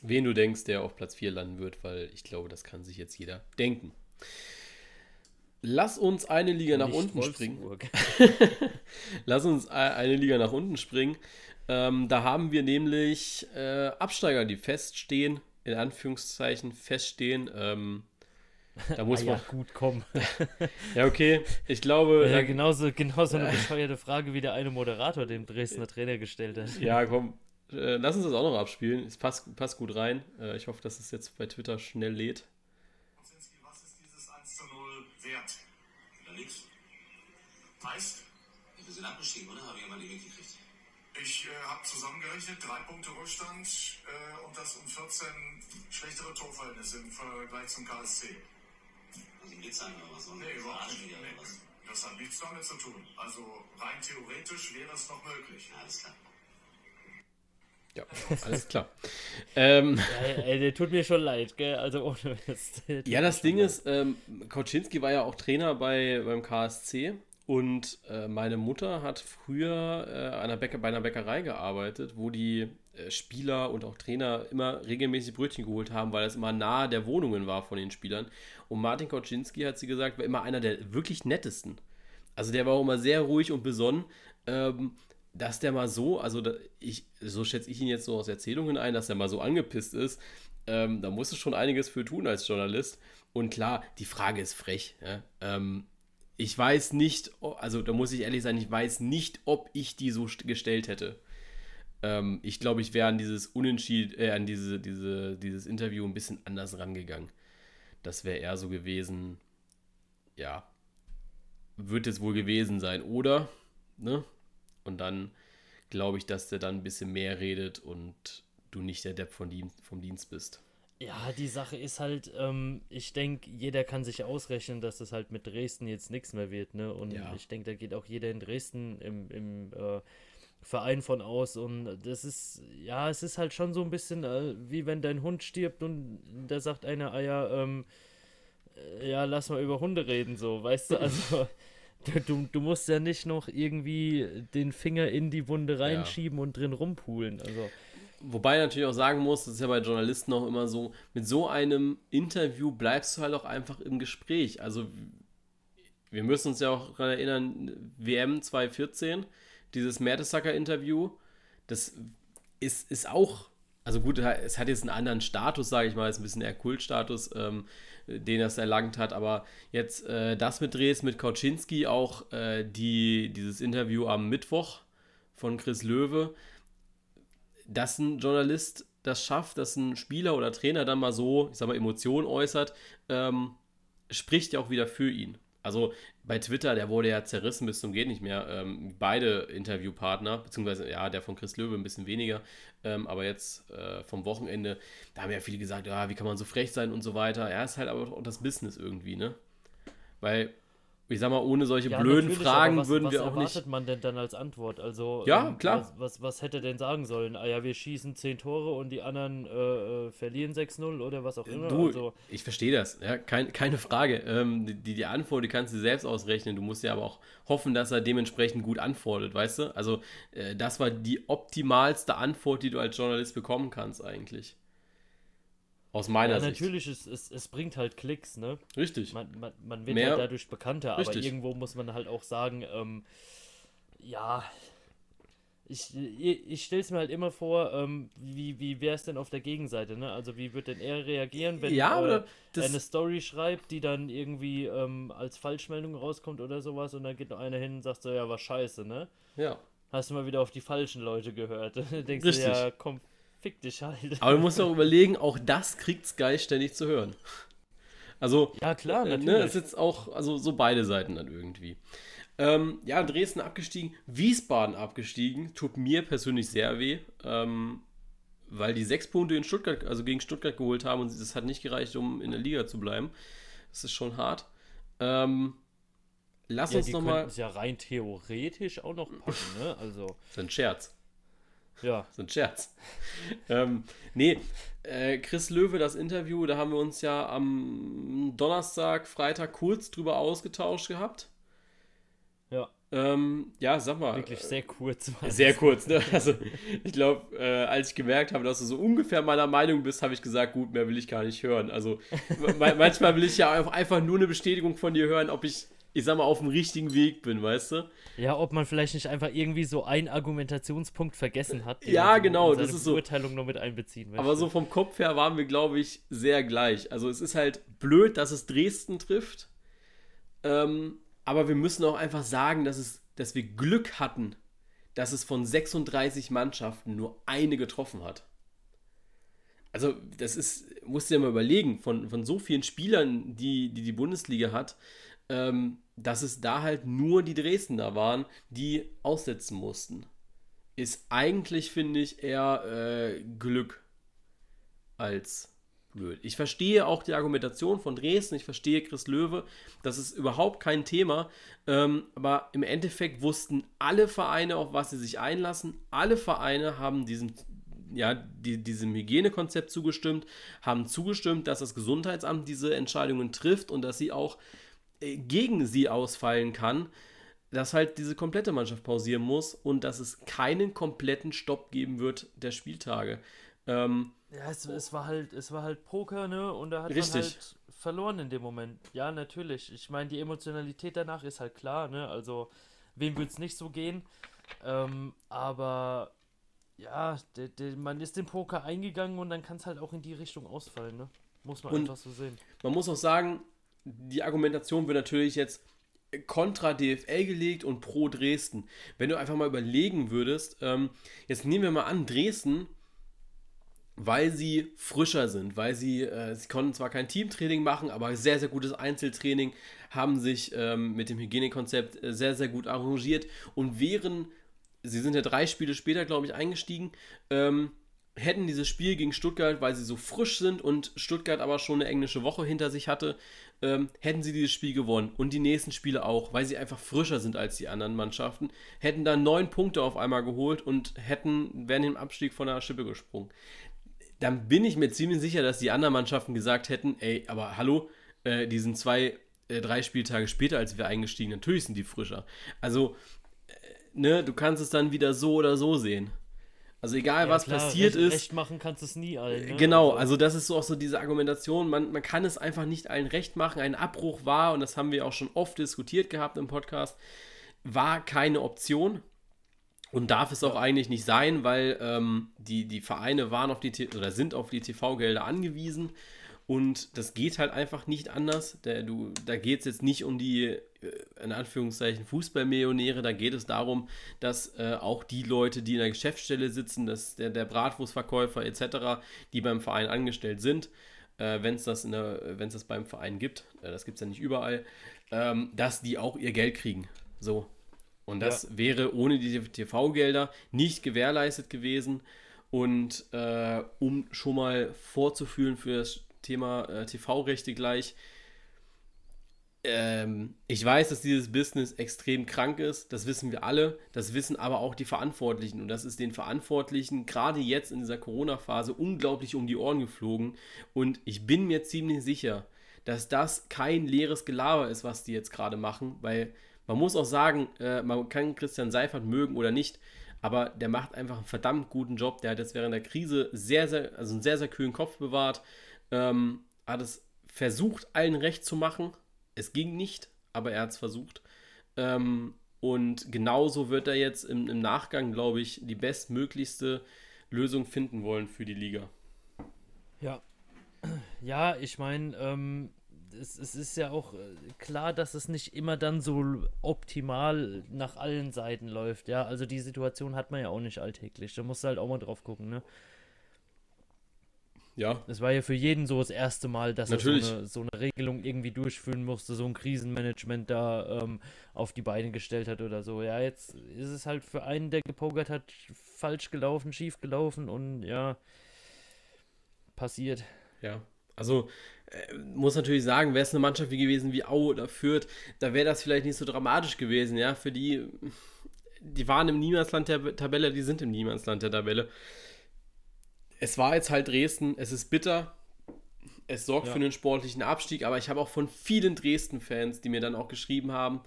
wen du denkst, der auf Platz 4 landen wird, weil ich glaube, das kann sich jetzt jeder denken. Lass uns eine Liga nach unten Wolfsburg. springen. Lass uns eine Liga nach unten springen. Ähm, da haben wir nämlich äh, Absteiger, die feststehen, in Anführungszeichen feststehen. Ähm, da muss ah, ja, gut kommen. ja, okay. Ich glaube. Ja, genauso, genauso eine bescheuerte Frage, wie der eine Moderator dem Dresdner Trainer gestellt hat. Ja, komm. Äh, lass uns das auch noch abspielen. Es passt, passt gut rein. Äh, ich hoffe, dass es jetzt bei Twitter schnell lädt. Heißt? Wir sind abgestiegen, oder? Habe ich ja mal nicht mitgekriegt. Ich äh, habe zusammengerechnet, drei Punkte Rückstand äh, und das um 14 schlechtere Torverhältnisse im Vergleich zum KSC. Also geht's einem oder was? Nee, überhaupt nicht. Nee, das hat nichts damit zu tun. Also rein theoretisch wäre es noch möglich. Ja, alles klar. Ja, alles klar. ähm, ja, ey, der tut mir schon leid, gell? Also ohne Mist. Ja, das Ding leid. ist, ähm, Koczynski war ja auch Trainer bei, beim KSC und äh, meine Mutter hat früher äh, einer Bäcker, bei einer Bäckerei gearbeitet, wo die äh, Spieler und auch Trainer immer regelmäßig Brötchen geholt haben, weil es immer nahe der Wohnungen war von den Spielern. Und Martin Koczynski, hat sie gesagt, war immer einer der wirklich nettesten. Also der war auch immer sehr ruhig und besonnen. Ähm, dass der mal so, also da, ich, so schätze ich ihn jetzt so aus Erzählungen ein, dass er mal so angepisst ist, ähm, da musst du schon einiges für tun als Journalist. Und klar, die Frage ist frech. Ja? Ähm, ich weiß nicht, also da muss ich ehrlich sein, ich weiß nicht, ob ich die so gestellt hätte. Ähm, ich glaube, ich wäre an dieses Unentschieden, äh, an diese, diese, dieses Interview ein bisschen anders rangegangen. Das wäre eher so gewesen, ja, wird es wohl gewesen sein, oder? Ne? Und dann glaube ich, dass der dann ein bisschen mehr redet und du nicht der Depp von Dienst, vom Dienst bist. Ja, die Sache ist halt, ähm, ich denke, jeder kann sich ausrechnen, dass es halt mit Dresden jetzt nichts mehr wird, ne? Und ja. ich denke, da geht auch jeder in Dresden im, im, äh, Verein von aus und das ist, ja, es ist halt schon so ein bisschen äh, wie wenn dein Hund stirbt und da sagt einer, ah ja, ähm, äh, ja, lass mal über Hunde reden, so, weißt du, also du, du musst ja nicht noch irgendwie den Finger in die Wunde reinschieben ja. und drin rumpulen, also. Wobei ich natürlich auch sagen muss, das ist ja bei Journalisten auch immer so, mit so einem Interview bleibst du halt auch einfach im Gespräch. Also wir müssen uns ja auch daran erinnern, WM 2014, dieses Mertesacker-Interview, das ist, ist auch, also gut, es hat jetzt einen anderen Status, sage ich mal, ist ein bisschen eher Kultstatus, ähm, den das erlangt hat, aber jetzt äh, das mit Dres, mit Kauczynski, auch äh, die, dieses Interview am Mittwoch von Chris Löwe, dass ein Journalist das schafft, dass ein Spieler oder Trainer dann mal so, ich sag mal, Emotionen äußert, ähm, spricht ja auch wieder für ihn. Also bei Twitter, der wurde ja zerrissen bis zum geht nicht mehr. Ähm, beide Interviewpartner, beziehungsweise ja, der von Chris Löwe ein bisschen weniger, ähm, aber jetzt äh, vom Wochenende, da haben ja viele gesagt, ja, wie kann man so frech sein und so weiter. Ja, ist halt aber auch das Business irgendwie, ne? Weil ich sag mal, ohne solche ja, blöden Fragen was, würden was wir auch nicht. Was erwartet man denn dann als Antwort? Also, ja, ähm, klar. Was, was, was, hätte denn sagen sollen? Ah ja, wir schießen 10 Tore und die anderen äh, äh verlieren 6-0 oder was auch immer. Du, also, ich verstehe das, ja, kein, keine Frage. Ähm, die, die Antwort, die kannst du selbst ausrechnen. Du musst ja aber auch hoffen, dass er dementsprechend gut antwortet, weißt du? Also, äh, das war die optimalste Antwort, die du als Journalist bekommen kannst, eigentlich. Aus meiner ja, Sicht. Natürlich, es, es, es bringt halt Klicks, ne? Richtig. Man, man, man wird Mehr, halt dadurch bekannter, richtig. aber irgendwo muss man halt auch sagen, ähm, ja, ich, ich, ich stelle es mir halt immer vor, ähm, wie, wie wäre es denn auf der Gegenseite, ne? Also wie wird denn er reagieren, wenn ja, äh, er eine Story schreibt, die dann irgendwie ähm, als Falschmeldung rauskommt oder sowas und dann geht noch einer hin und sagt so, ja, war scheiße, ne? Ja. Hast du mal wieder auf die falschen Leute gehört. Denkst Richtig. du, ja, komm, Fick dich halt. Aber du musst auch überlegen, auch das kriegt Sky ständig zu hören. Also, ja, klar, natürlich. Ne, ist jetzt auch, also so beide Seiten dann irgendwie. Ähm, ja, Dresden abgestiegen, Wiesbaden abgestiegen, tut mir persönlich sehr weh, ähm, weil die sechs Punkte in Stuttgart, also gegen Stuttgart geholt haben und das hat nicht gereicht, um in der Liga zu bleiben. Das ist schon hart. Ähm, lass ja, uns nochmal. Das ja rein theoretisch auch noch packen, ne? Also. Das ist ein Scherz. Ja. So ein Scherz. ähm, nee, äh, Chris Löwe, das Interview, da haben wir uns ja am Donnerstag, Freitag kurz drüber ausgetauscht gehabt. Ja. Ähm, ja, sag mal. Wirklich sehr kurz. Sehr kurz, ne? Also, ich glaube, äh, als ich gemerkt habe, dass du so ungefähr meiner Meinung bist, habe ich gesagt, gut, mehr will ich gar nicht hören. Also, manchmal will ich ja einfach nur eine Bestätigung von dir hören, ob ich ich sag mal, auf dem richtigen Weg bin, weißt du? Ja, ob man vielleicht nicht einfach irgendwie so einen Argumentationspunkt vergessen hat. Ja, genau, das ist so. Beurteilung noch mit einbeziehen möchte. Aber so vom Kopf her waren wir, glaube ich, sehr gleich. Also es ist halt blöd, dass es Dresden trifft. Ähm, aber wir müssen auch einfach sagen, dass, es, dass wir Glück hatten, dass es von 36 Mannschaften nur eine getroffen hat. Also, das ist, musst du dir mal überlegen, von, von so vielen Spielern, die, die die Bundesliga hat, ähm, dass es da halt nur die Dresdner waren, die aussetzen mussten. Ist eigentlich, finde ich, eher äh, Glück als blöd. Ich verstehe auch die Argumentation von Dresden, ich verstehe Chris Löwe, das ist überhaupt kein Thema, ähm, aber im Endeffekt wussten alle Vereine, auf was sie sich einlassen. Alle Vereine haben diesem, ja, die, diesem Hygienekonzept zugestimmt, haben zugestimmt, dass das Gesundheitsamt diese Entscheidungen trifft und dass sie auch gegen sie ausfallen kann, dass halt diese komplette Mannschaft pausieren muss und dass es keinen kompletten Stopp geben wird der Spieltage. Ähm, ja, es, es, war halt, es war halt Poker, ne? Und da hat richtig. man halt verloren in dem Moment. Ja, natürlich. Ich meine, die Emotionalität danach ist halt klar, ne? Also, wem würde es nicht so gehen? Ähm, aber ja, de, de, man ist den Poker eingegangen und dann kann es halt auch in die Richtung ausfallen, ne? Muss man und einfach so sehen. Man muss auch sagen, die Argumentation wird natürlich jetzt kontra DFL gelegt und pro Dresden. Wenn du einfach mal überlegen würdest, ähm, jetzt nehmen wir mal an, Dresden, weil sie frischer sind, weil sie, äh, sie konnten zwar kein Teamtraining machen, aber sehr, sehr gutes Einzeltraining, haben sich ähm, mit dem Hygienekonzept äh, sehr, sehr gut arrangiert und wären, sie sind ja drei Spiele später, glaube ich, eingestiegen, ähm, hätten dieses Spiel gegen Stuttgart, weil sie so frisch sind und Stuttgart aber schon eine englische Woche hinter sich hatte, ähm, hätten sie dieses Spiel gewonnen und die nächsten Spiele auch, weil sie einfach frischer sind als die anderen Mannschaften, hätten dann neun Punkte auf einmal geholt und hätten, wären im Abstieg von der Schippe gesprungen. Dann bin ich mir ziemlich sicher, dass die anderen Mannschaften gesagt hätten, ey, aber hallo, äh, die sind zwei, äh, drei Spieltage später, als wir eingestiegen, natürlich sind die frischer. Also, äh, ne, du kannst es dann wieder so oder so sehen. Also egal, Ja, was klar, passiert recht, ist. Recht machen kannst du es nie allen. Ne? Genau, also das ist so auch so diese Argumentation, man, man kann es einfach nicht allen recht machen. Ein Abbruch war, und das haben wir auch schon oft diskutiert gehabt im Podcast, war keine Option und darf es auch eigentlich nicht sein, weil ähm, die, die Vereine waren auf die oder sind auf die TV-Gelder angewiesen und das geht halt einfach nicht anders. Der, du, da geht es jetzt nicht um die, in Anführungszeichen, Fußballmillionäre, da geht es darum, dass äh, auch die Leute, die in der Geschäftsstelle sitzen, dass der, der Bratwurstverkäufer etc., die beim Verein angestellt sind, äh, wenn es das, in der- wenn's das beim Verein gibt, äh, das gibt es ja nicht überall, ähm, dass die auch ihr Geld kriegen. So. Und das wäre ohne die TV-Gelder nicht gewährleistet gewesen. Und äh, um schon mal vorzufühlen für das Thema äh, TV-Rechte gleich, ähm, ich weiß, dass dieses Business extrem krank ist, das wissen wir alle, das wissen aber auch die Verantwortlichen und das ist den Verantwortlichen gerade jetzt in dieser Corona-Phase unglaublich um die Ohren geflogen und ich bin mir ziemlich sicher, dass das kein leeres Gelaber ist, was die jetzt gerade machen, weil man muss auch sagen, äh, man kann Christian Seifert mögen oder nicht, aber der macht einfach einen verdammt guten Job. Der hat jetzt während der Krise sehr, sehr, also einen sehr, sehr kühlen Kopf bewahrt, ähm, hat es versucht, allen recht zu machen. Es ging nicht, aber er hat es versucht. Ähm, und genauso wird er jetzt im, im Nachgang, glaube ich, die bestmöglichste Lösung finden wollen für die Liga. Ja. Ja, ich meine, ähm, es, es ist ja auch äh, klar, dass es nicht immer dann so optimal nach allen Seiten läuft. Ja, also die Situation hat man ja auch nicht alltäglich. Da musst du halt auch mal drauf gucken, ne? Ja, Es war ja für jeden so das erste Mal, dass Natürlich. er so eine, so eine Regelung irgendwie durchführen musste, so ein Krisenmanagement da ähm, auf die Beine gestellt hat oder so. Ja, jetzt ist es halt für einen, der gepokert hat, falsch gelaufen, schief gelaufen und ja, passiert. Ja, also äh, muss natürlich sagen, wäre es eine Mannschaft wie gewesen wie Aue oder Fürth, da wäre das vielleicht nicht so dramatisch gewesen, ja. Für die, die waren im Niemandsland der Tabelle, die sind im Niemandsland der Tabelle. Es war jetzt halt Dresden, es ist bitter, es sorgt Ja. für einen sportlichen Abstieg, aber ich habe auch von vielen Dresden-Fans, die mir dann auch geschrieben haben,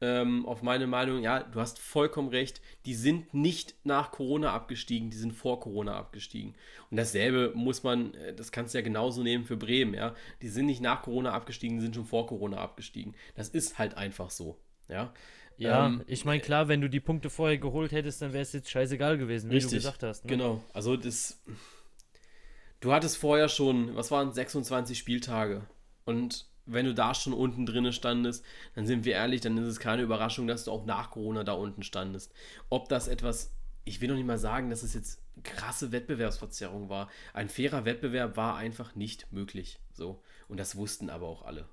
ähm, auf meine Meinung, ja, du hast vollkommen recht, die sind nicht nach Corona abgestiegen, die sind vor Corona abgestiegen. Und dasselbe muss man, äh, das kannst du ja genauso nehmen für Bremen, ja. Die sind nicht nach Corona abgestiegen, die sind schon vor Corona abgestiegen. Das ist halt einfach so, ja. Ja, Ähm, ich meine, klar, wenn du die Punkte vorher geholt hättest, dann wäre es jetzt scheißegal gewesen, wie Richtig, du gesagt hast. Ne? Genau, also das. Du hattest vorher schon, was waren 26 Spieltage. Und wenn du da schon unten drinne standest, dann sind wir ehrlich, dann ist es keine Überraschung, dass du auch nach Corona da unten standest. Ob das etwas, ich will noch nicht mal sagen, dass es jetzt krasse Wettbewerbsverzerrung war. Ein fairer Wettbewerb war einfach nicht möglich. So. Und das wussten aber auch alle.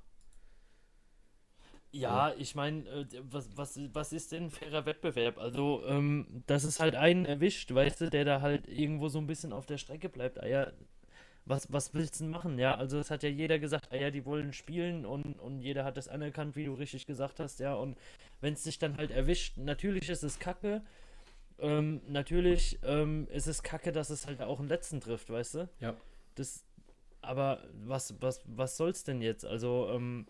Ja, ich meine, äh, was, was, was ist denn fairer Wettbewerb? Also, ähm, dass es halt einen erwischt, weißt du, der da halt irgendwo so ein bisschen auf der Strecke bleibt. Ah ja, was, was willst du denn machen? Ja, also es hat ja jeder gesagt, ah ja, die wollen spielen und, und jeder hat das anerkannt, wie du richtig gesagt hast, ja. Und wenn es sich dann halt erwischt, natürlich ist es Kacke. Ähm, natürlich ähm, ist es Kacke, dass es halt auch einen letzten trifft, weißt du? Ja. Das, aber was, was, was soll's denn jetzt? Also, ähm,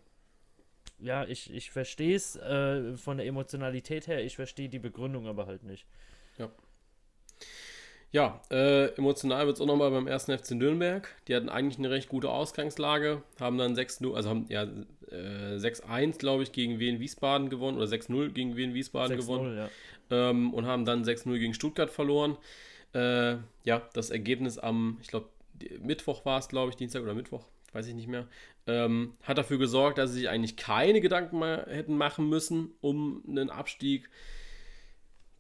ja, ich, ich verstehe es äh, von der Emotionalität her, ich verstehe die Begründung aber halt nicht. Ja, äh, emotional wird es auch nochmal beim 1. FC Nürnberg. Die hatten eigentlich eine recht gute Ausgangslage, haben dann 6-0, also haben ja äh, 6-1, glaube ich, gegen Wien Wiesbaden gewonnen oder 6-0 gegen Wien Wiesbaden gewonnen 6-0, ja. ähm, und haben dann 6-0 gegen Stuttgart verloren. Äh, ja, das Ergebnis am, ich glaube, Mittwoch war es, glaube ich, Dienstag oder Mittwoch, weiß ich nicht mehr, ähm, hat dafür gesorgt, dass sie sich eigentlich keine Gedanken mehr hätten machen müssen um einen Abstieg.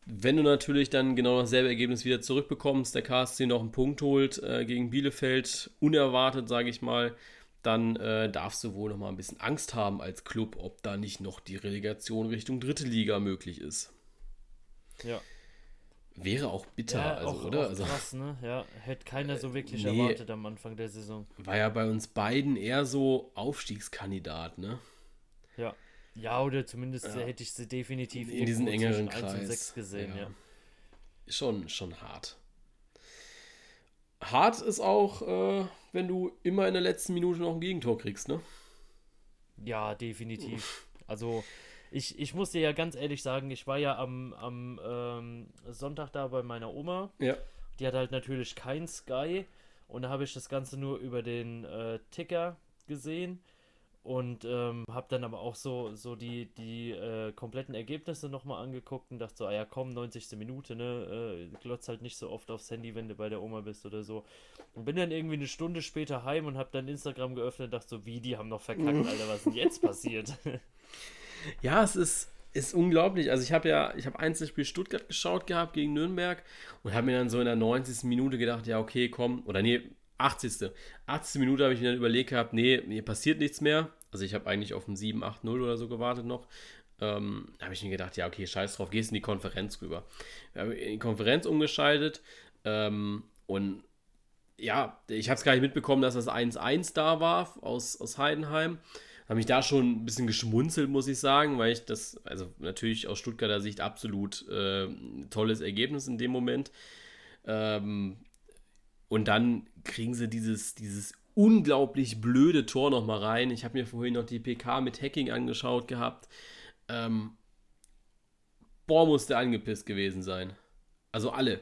Wenn du natürlich dann genau dasselbe Ergebnis wieder zurückbekommst, der KSC noch einen Punkt holt äh, gegen Bielefeld, unerwartet, sage ich mal, dann äh, darfst du wohl noch mal ein bisschen Angst haben als Club, ob da nicht noch die Relegation Richtung dritte Liga möglich ist. ja. wäre auch bitter, Ja, also, auch, oder? Auch also, krass, ne? Ja, hätte keiner so wirklich nee. erwartet am Anfang der Saison. war ja bei uns beiden eher so Aufstiegskandidat, ne? Ja. Ja, oder zumindest Ja. hätte ich sie definitiv In diesen engeren zwischen 1 und Kreis. 6 gesehen, ja. Schon, schon hart. Hart ist auch, äh, wenn du immer in der letzten Minute noch ein Gegentor kriegst, ne? Ja, definitiv. Also, ich, ich muss dir ja ganz ehrlich sagen, ich war ja am, am ähm, Sonntag da bei meiner Oma. Ja. Die hat halt natürlich kein Sky. Und da habe ich das Ganze nur über den äh, Ticker gesehen. Und ähm, habe dann aber auch so, so die, die äh, kompletten Ergebnisse nochmal angeguckt und dachte so, ah ja komm, 90. Minute, ne? Äh, glotz halt nicht so oft aufs Handy, wenn du bei der Oma bist oder so. Und bin dann irgendwie eine Stunde später heim und habe dann Instagram geöffnet und dachte so, wie, die haben noch verkackt, Alter, was ist denn jetzt passiert? Ja, es ist, ist unglaublich. Also ich habe ja, ich habe Einzelspiel Stuttgart geschaut gehabt gegen Nürnberg und habe mir dann so in der 90. Minute gedacht, ja, okay, komm, oder nee, 80. 80. Minute habe ich mir dann überlegt gehabt, nee, hier passiert nichts mehr. Also ich habe eigentlich auf ein 7-8-0 oder so gewartet noch. Ähm, habe ich mir gedacht, ja, okay, scheiß drauf, gehst in die Konferenz rüber. Wir haben in die Konferenz umgeschaltet ähm, und ja, ich habe es gar nicht mitbekommen, dass das 1-1 da war aus, aus Heidenheim. Habe mich da schon ein bisschen geschmunzelt, muss ich sagen, weil ich das, also natürlich aus Stuttgarter Sicht absolut äh, tolles Ergebnis in dem Moment. Ähm, und dann kriegen sie dieses, dieses unglaublich blöde Tor nochmal rein. Ich habe mir vorhin noch die PK mit Hacking angeschaut gehabt. Ähm, boah, muss der angepisst gewesen sein. Also alle.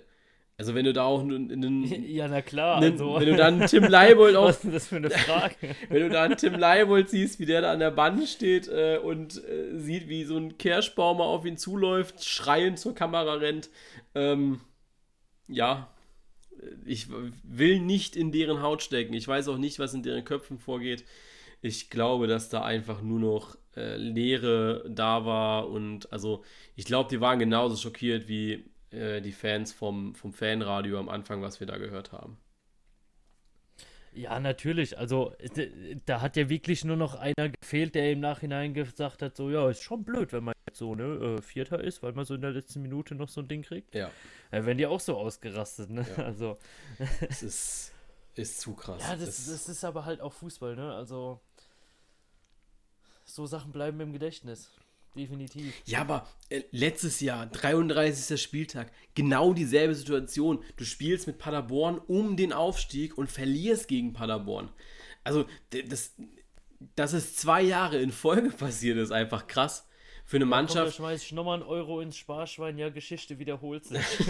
Also wenn du da auch einen, einen, ja, na klar. einen Also, wenn du dann Tim Leibold was auch ist denn das für eine Frage? wenn du da einen Tim Leibold siehst, wie der da an der Bande steht äh, und äh, sieht, wie so ein Kerschbaumer auf ihn zuläuft, schreiend zur Kamera rennt, ähm, ja, ich will nicht in deren Haut stecken. Ich weiß auch nicht, was in deren Köpfen vorgeht. Ich glaube, dass da einfach nur noch äh, Leere da war und also ich glaube, die waren genauso schockiert wie äh, die Fans vom, vom Fanradio am Anfang, was wir da gehört haben. Ja, natürlich. Also, d- da hat ja wirklich nur noch einer gefehlt, der im Nachhinein gesagt hat: so, ja, ist schon blöd, wenn man jetzt so, ne, äh, Vierter ist, weil man so in der letzten Minute noch so ein Ding kriegt. Ja, Ja, werden die auch so ausgerastet, ne? Ja. Also, es ist, ist zu krass. ja, das, das ist aber halt auch Fußball, ne? Also, so Sachen bleiben im Gedächtnis. Definitiv. Ja, aber äh, letztes Jahr, 33. Spieltag, genau dieselbe Situation. Du spielst mit Paderborn um den Aufstieg und verlierst gegen Paderborn. Also, das, dass es zwei Jahre in Folge passiert, ist einfach krass. Für eine Komm, da Mannschaft. schmeiß ich nochmal einen Euro ins Sparschwein, ja, Geschichte wiederholt sich.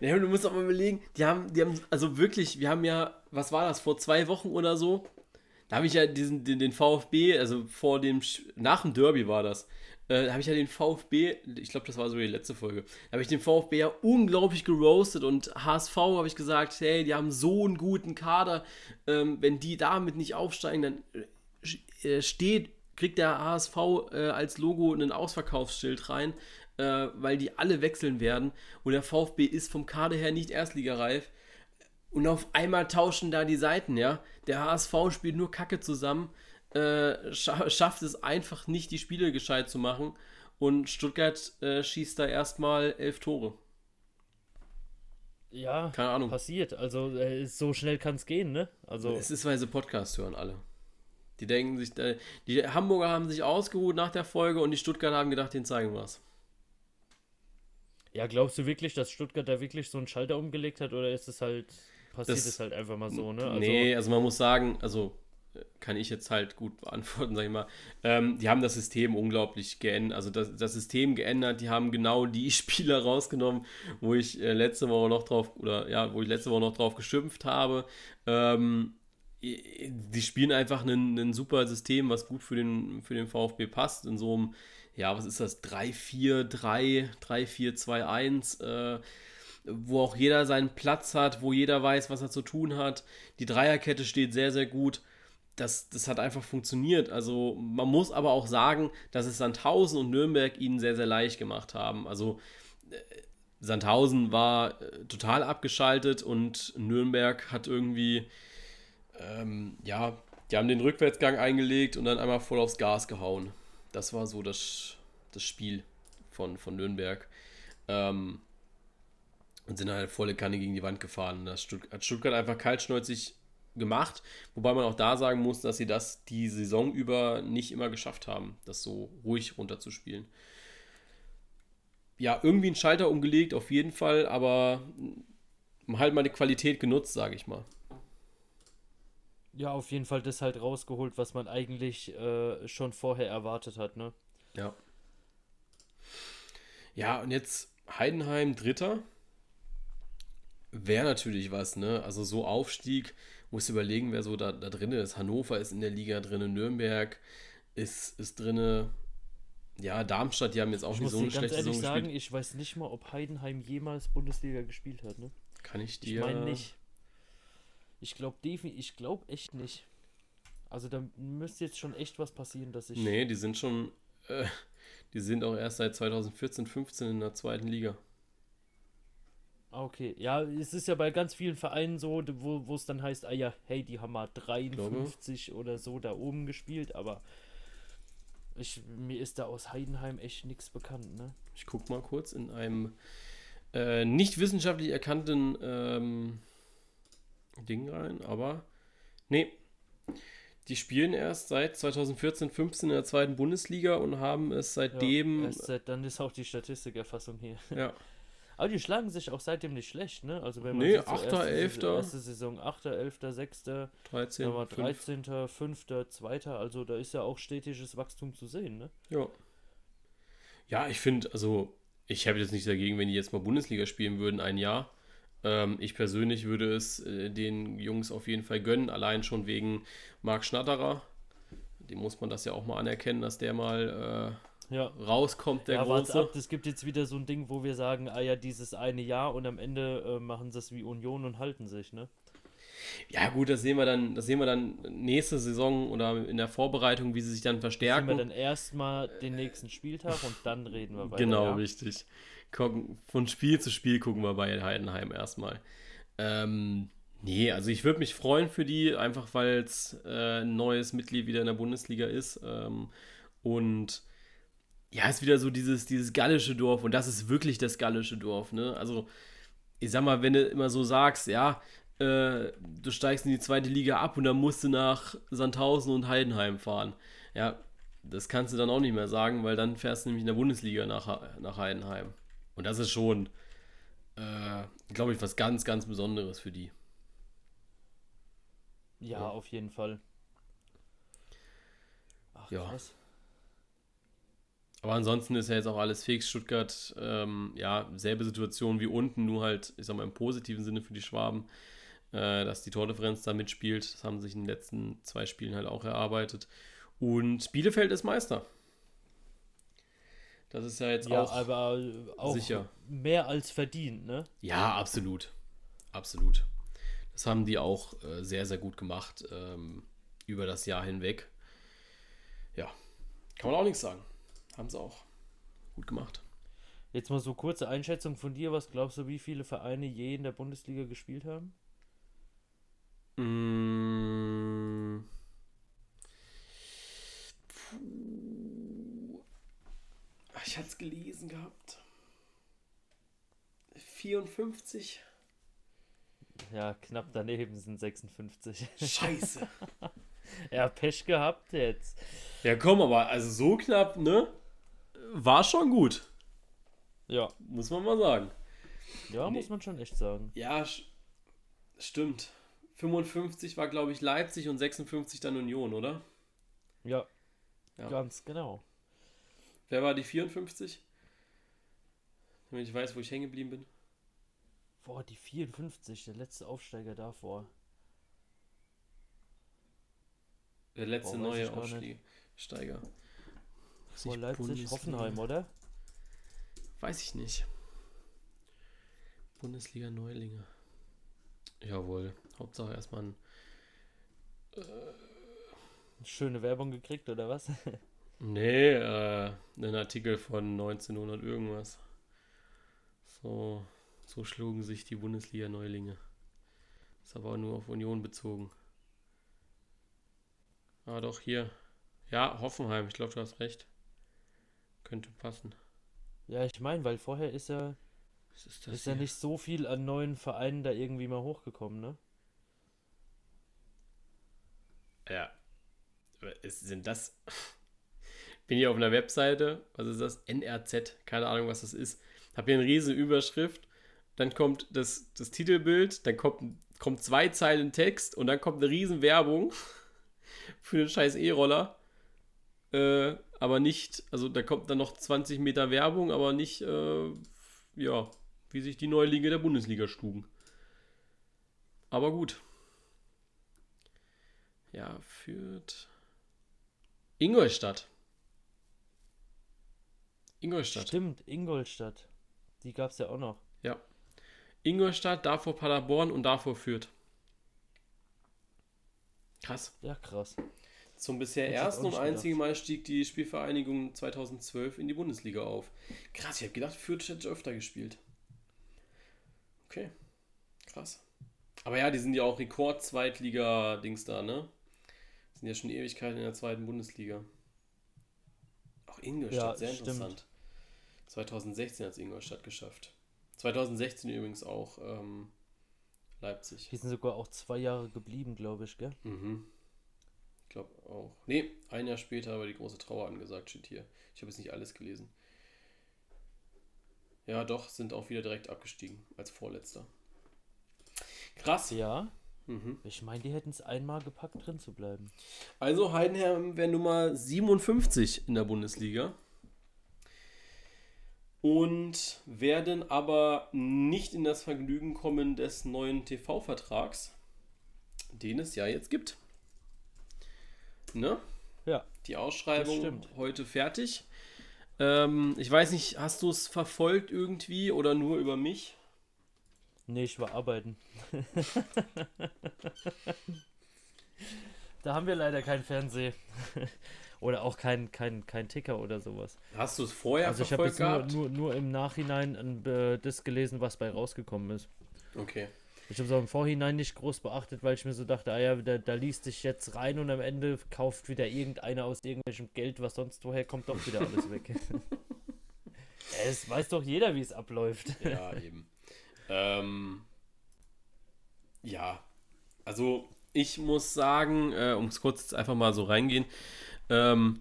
Ja, du musst auch mal überlegen, die haben, die haben, also wirklich, wir haben ja, was war das, vor zwei Wochen oder so? Da habe ich ja diesen, den, den VfB, also vor dem, nach dem Derby war das, äh, da habe ich ja den VfB, ich glaube, das war so die letzte Folge, da habe ich den VfB ja unglaublich geroastet und HSV habe ich gesagt, hey, die haben so einen guten Kader, ähm, wenn die damit nicht aufsteigen, dann äh, steht, kriegt der HSV äh, als Logo einen Ausverkaufsschild rein, äh, weil die alle wechseln werden und der VfB ist vom Kader her nicht erstligareif. Und auf einmal tauschen da die Seiten, ja. Der HSV spielt nur Kacke zusammen, äh, scha schafft es einfach nicht, die Spiele gescheit zu machen. Und Stuttgart äh, schießt da erstmal elf Tore. ja, Keine Ahnung. passiert. Also, äh, so schnell kann es gehen, ne? Also, Es ist, weil sie Podcast hören, alle. Die denken sich, äh, die Hamburger haben sich ausgeruht nach der Folge und die Stuttgarter haben gedacht, denen zeigen wir was. ja, glaubst du wirklich, dass Stuttgart da wirklich so einen Schalter umgelegt hat oder ist es halt, passiert Das- es halt einfach mal so, ne? Also, nee, also man muss sagen, also äh, kann ich jetzt halt gut beantworten, sag ich mal. Ähm, die haben das System unglaublich geändert, also das, das System geändert, die haben genau die Spieler rausgenommen, wo ich äh, letzte Woche noch drauf, oder ja, wo ich letzte Woche noch drauf geschimpft habe. Ähm, die spielen einfach ein, super System, was gut für den, für den VfB passt, in so einem, ja, was ist das, 3-4-3, 3-4-2-1, äh, wo auch jeder seinen Platz hat, wo jeder weiß, was er zu tun hat. Die Dreierkette steht sehr, sehr gut. Das, das hat einfach funktioniert. Also man muss aber auch sagen, dass es Sandhausen und Nürnberg ihnen sehr, sehr leicht gemacht haben. Also äh, Sandhausen war äh, total abgeschaltet und Nürnberg hat irgendwie, ähm, ja, die haben den Rückwärtsgang eingelegt und dann einmal voll aufs Gas gehauen. Das war so das, das Spiel von, von Nürnberg. Ähm, und sind halt volle Kanne gegen die Wand gefahren. Das Stutt hat Stuttgart einfach kaltschnäuzig gemacht, wobei man auch da sagen muss, dass sie das die Saison über nicht immer geschafft haben, das so ruhig runterzuspielen. Ja, irgendwie einen Schalter umgelegt, auf jeden Fall, aber halt mal die Qualität genutzt, sage ich mal. Ja, auf jeden Fall das halt rausgeholt, was man eigentlich äh, schon vorher erwartet hat, ne? Ja. Ja, und jetzt Heidenheim Dritter. Wäre natürlich was, ne? Also so Aufstieg, muss überlegen, wer so da, da drin ist. Hannover ist in der Liga drin, Nürnberg ist, ist drin. Ja, Darmstadt, die haben jetzt auch Ich nicht so eine schlechte ehrlich Saison sagen, gespielt. ich weiß nicht mal, ob Heidenheim jemals Bundesliga gespielt hat, ne? Kann ich Ich dir. meine nicht. Ich glaube ich glaube echt nicht. Also da müsste jetzt schon echt was passieren, dass ich. Nee, die sind schon. Äh, die sind auch erst seit 2014, 15 in der zweiten Liga. Ah, okay. Ja, es ist ja bei ganz vielen Vereinen so, wo es dann heißt, ah ja, hey, die haben mal 53 oder so da oben gespielt, aber ich, mir ist da aus Heidenheim echt nichts bekannt, ne? Ich guck mal kurz in einem äh, nicht wissenschaftlich erkannten ähm, Ding rein, aber nee. Die spielen erst seit 2014, 15 in der zweiten Bundesliga und haben es seitdem. Ja, erst seit dann ist auch die Statistikerfassung hier. Ja, Aber die schlagen sich auch seitdem nicht schlecht, ne? Also wenn man Nee, sieht, so Achter, erste, Elfter. erste Saison 8., 11., 6., 13. dann war fünf. 13., 5., 2., also da ist ja auch stetiges Wachstum zu sehen, ne? Ja. Ja, ich finde, also, ich habe jetzt nichts dagegen, wenn die jetzt mal Bundesliga spielen würden, ein Jahr. Ähm, ich persönlich würde es äh, den Jungs auf jeden Fall gönnen, allein schon wegen Marc Schnatterer. Dem muss man das ja auch mal anerkennen, dass der mal Ja. äh, rauskommt, der ja, Große. ab, es gibt jetzt wieder so ein Ding, wo wir sagen, ah ja, dieses eine Jahr und am Ende äh, machen sie es wie Union und halten sich, ne? Ja, gut, das sehen wir dann, das sehen wir dann nächste Saison oder in der Vorbereitung, wie sie sich dann Sehen verstärken. wir dann erstmal den nächsten Spieltag und dann reden wir weiter. Genau, ja? richtig. Gucken, von Spiel zu Spiel gucken wir bei Heidenheim erstmal. Ähm, nee, also ich würde mich freuen für die, einfach weil es äh, ein neues Mitglied wieder in der Bundesliga ist. Ähm, und ja, ist wieder so dieses, dieses gallische Dorf und das ist wirklich das gallische Dorf, ne? Also, ich sag mal, wenn du immer so sagst, ja, äh, du steigst in die zweite Liga ab und dann musst du nach Sandhausen und Heidenheim fahren. Ja, das kannst du dann auch nicht mehr sagen, weil dann fährst du nämlich in der Bundesliga nach, nach Heidenheim. Und das ist schon, äh, glaube ich, was ganz, ganz Besonderes für die. Ja, Ja. auf jeden Fall. Ach, Ja. krass. Aber ansonsten ist ja jetzt auch alles fix. Stuttgart, ähm, ja, selbe Situation wie unten, nur halt, ich sag mal, im positiven Sinne für die Schwaben, äh, dass die Tordifferenz da mitspielt. Das haben sich in den letzten zwei Spielen halt auch erarbeitet. Und Bielefeld ist Meister. Das ist ja jetzt Ja, auch. aber auch sicher. mehr als verdient, ne? Ja, absolut. Absolut. Das haben die auch äh, sehr, sehr gut gemacht ähm, über das Jahr hinweg. Ja, kann man auch nichts sagen. Haben sie auch gut gemacht. Jetzt mal so kurze Einschätzung von dir. Was glaubst du, wie viele Vereine je in der Bundesliga gespielt haben? Mm. Puh. Ich hatte es gelesen gehabt. 54. Ja, knapp daneben sind 56. Scheiße. ja, Pech gehabt jetzt. ja, komm, aber also so knapp, ne? War schon gut. Ja, Muss man mal sagen. ja, Nee. muss man schon echt sagen. Ja, stimmt. 55 war, glaube ich, Leipzig und 56 dann Union, oder? Ja, Ja. ganz genau. Wer war die 54? Damit ich weiß, wo ich hängen geblieben bin. Boah, die 54, der letzte Aufsteiger davor. Der letzte Boah, neue. Aufsteiger. Vor nicht, Leipzig, Bundesliga. Hoffenheim, oder? Weiß ich nicht. Bundesliga Neulinge. Jawohl. Hauptsache erstmal ein. Schöne Werbung gekriegt, oder was? Nee, äh, ein Artikel von 1900 irgendwas. So, so schlugen sich die Bundesliga Neulinge. Ist aber auch nur auf Union bezogen. Ah, doch, hier. Ja, Hoffenheim, ich glaube, du hast recht. Könnte passen. ja, ich meine, weil vorher ist er Was ist ist ja nicht so viel an neuen Vereinen da irgendwie mal hochgekommen, ne? Ja. Ist, sind das. Bin hier auf einer Webseite. Was ist das? NRZ. Keine Ahnung, was das ist. Hab hier eine riesige Überschrift. Dann kommt das, das Titelbild. Dann kommt, kommt zwei Zeilen Text. Und dann kommt eine riesen Werbung für den scheiß E-Roller. Äh, aber nicht. Also da kommt dann noch 20 Meter Werbung, aber nicht. Äh, ja, wie sich die Neulinge der Bundesliga schlugen. Aber gut. Ja, führt. Ingolstadt. Ingolstadt. Stimmt, Ingolstadt. Die gab's ja auch noch. Ja. Ingolstadt, davor Paderborn und davor Fürth. Krass. Ja, krass. Zum bisher jetzt ersten und einzigen Mal stieg die Spielvereinigung 2012 in die Bundesliga auf. Krass, ich habe gedacht, Fürth hätte öfter gespielt. Okay. Krass. Aber ja, die sind ja auch Rekord-Zweitliga-Dings da, ne? Sind ja schon Ewigkeiten in der zweiten Bundesliga. Auch Ingolstadt, Ja, sehr stimmt. interessant. 2016 hat es Ingolstadt geschafft. 2016 übrigens auch ähm, Leipzig. Die sind sogar auch zwei Jahre geblieben, glaube ich, gell? Mhm. Ich glaube auch. Nee, ein Jahr später war die große Trauer angesagt, steht hier. Ich habe jetzt nicht alles gelesen. Ja, doch, sind auch wieder direkt abgestiegen als Vorletzter. Krass. Ja. Mhm. Ich meine, die hätten es einmal gepackt, drin zu bleiben. Also Heidenheim wäre Nummer 57 in der Bundesliga. Und werden aber nicht in das Vergnügen kommen des neuen TV-Vertrags, den es ja jetzt gibt. Ne? Ja. Die Ausschreibung heute fertig. Ähm, ich weiß nicht, hast du es verfolgt irgendwie oder nur über mich? Nee, ich war arbeiten. da haben wir leider kein Fernseh. Oder auch kein, kein, kein Ticker oder sowas. Hast du es vorher also ich habe jetzt nur, nur, nur im Nachhinein ein, äh, das gelesen, was bei rausgekommen ist. Okay. Ich habe es auch im Vorhinein nicht groß beachtet, weil ich mir so dachte, ah ja, da, da liest sich jetzt rein und am Ende kauft wieder irgendeiner aus irgendwelchem Geld, was sonst woher kommt, doch wieder alles weg. es weiß doch jeder, wie es abläuft. Ja, eben. ähm, ja, also ich muss sagen, äh, um es kurz jetzt einfach mal so reingehen, ähm,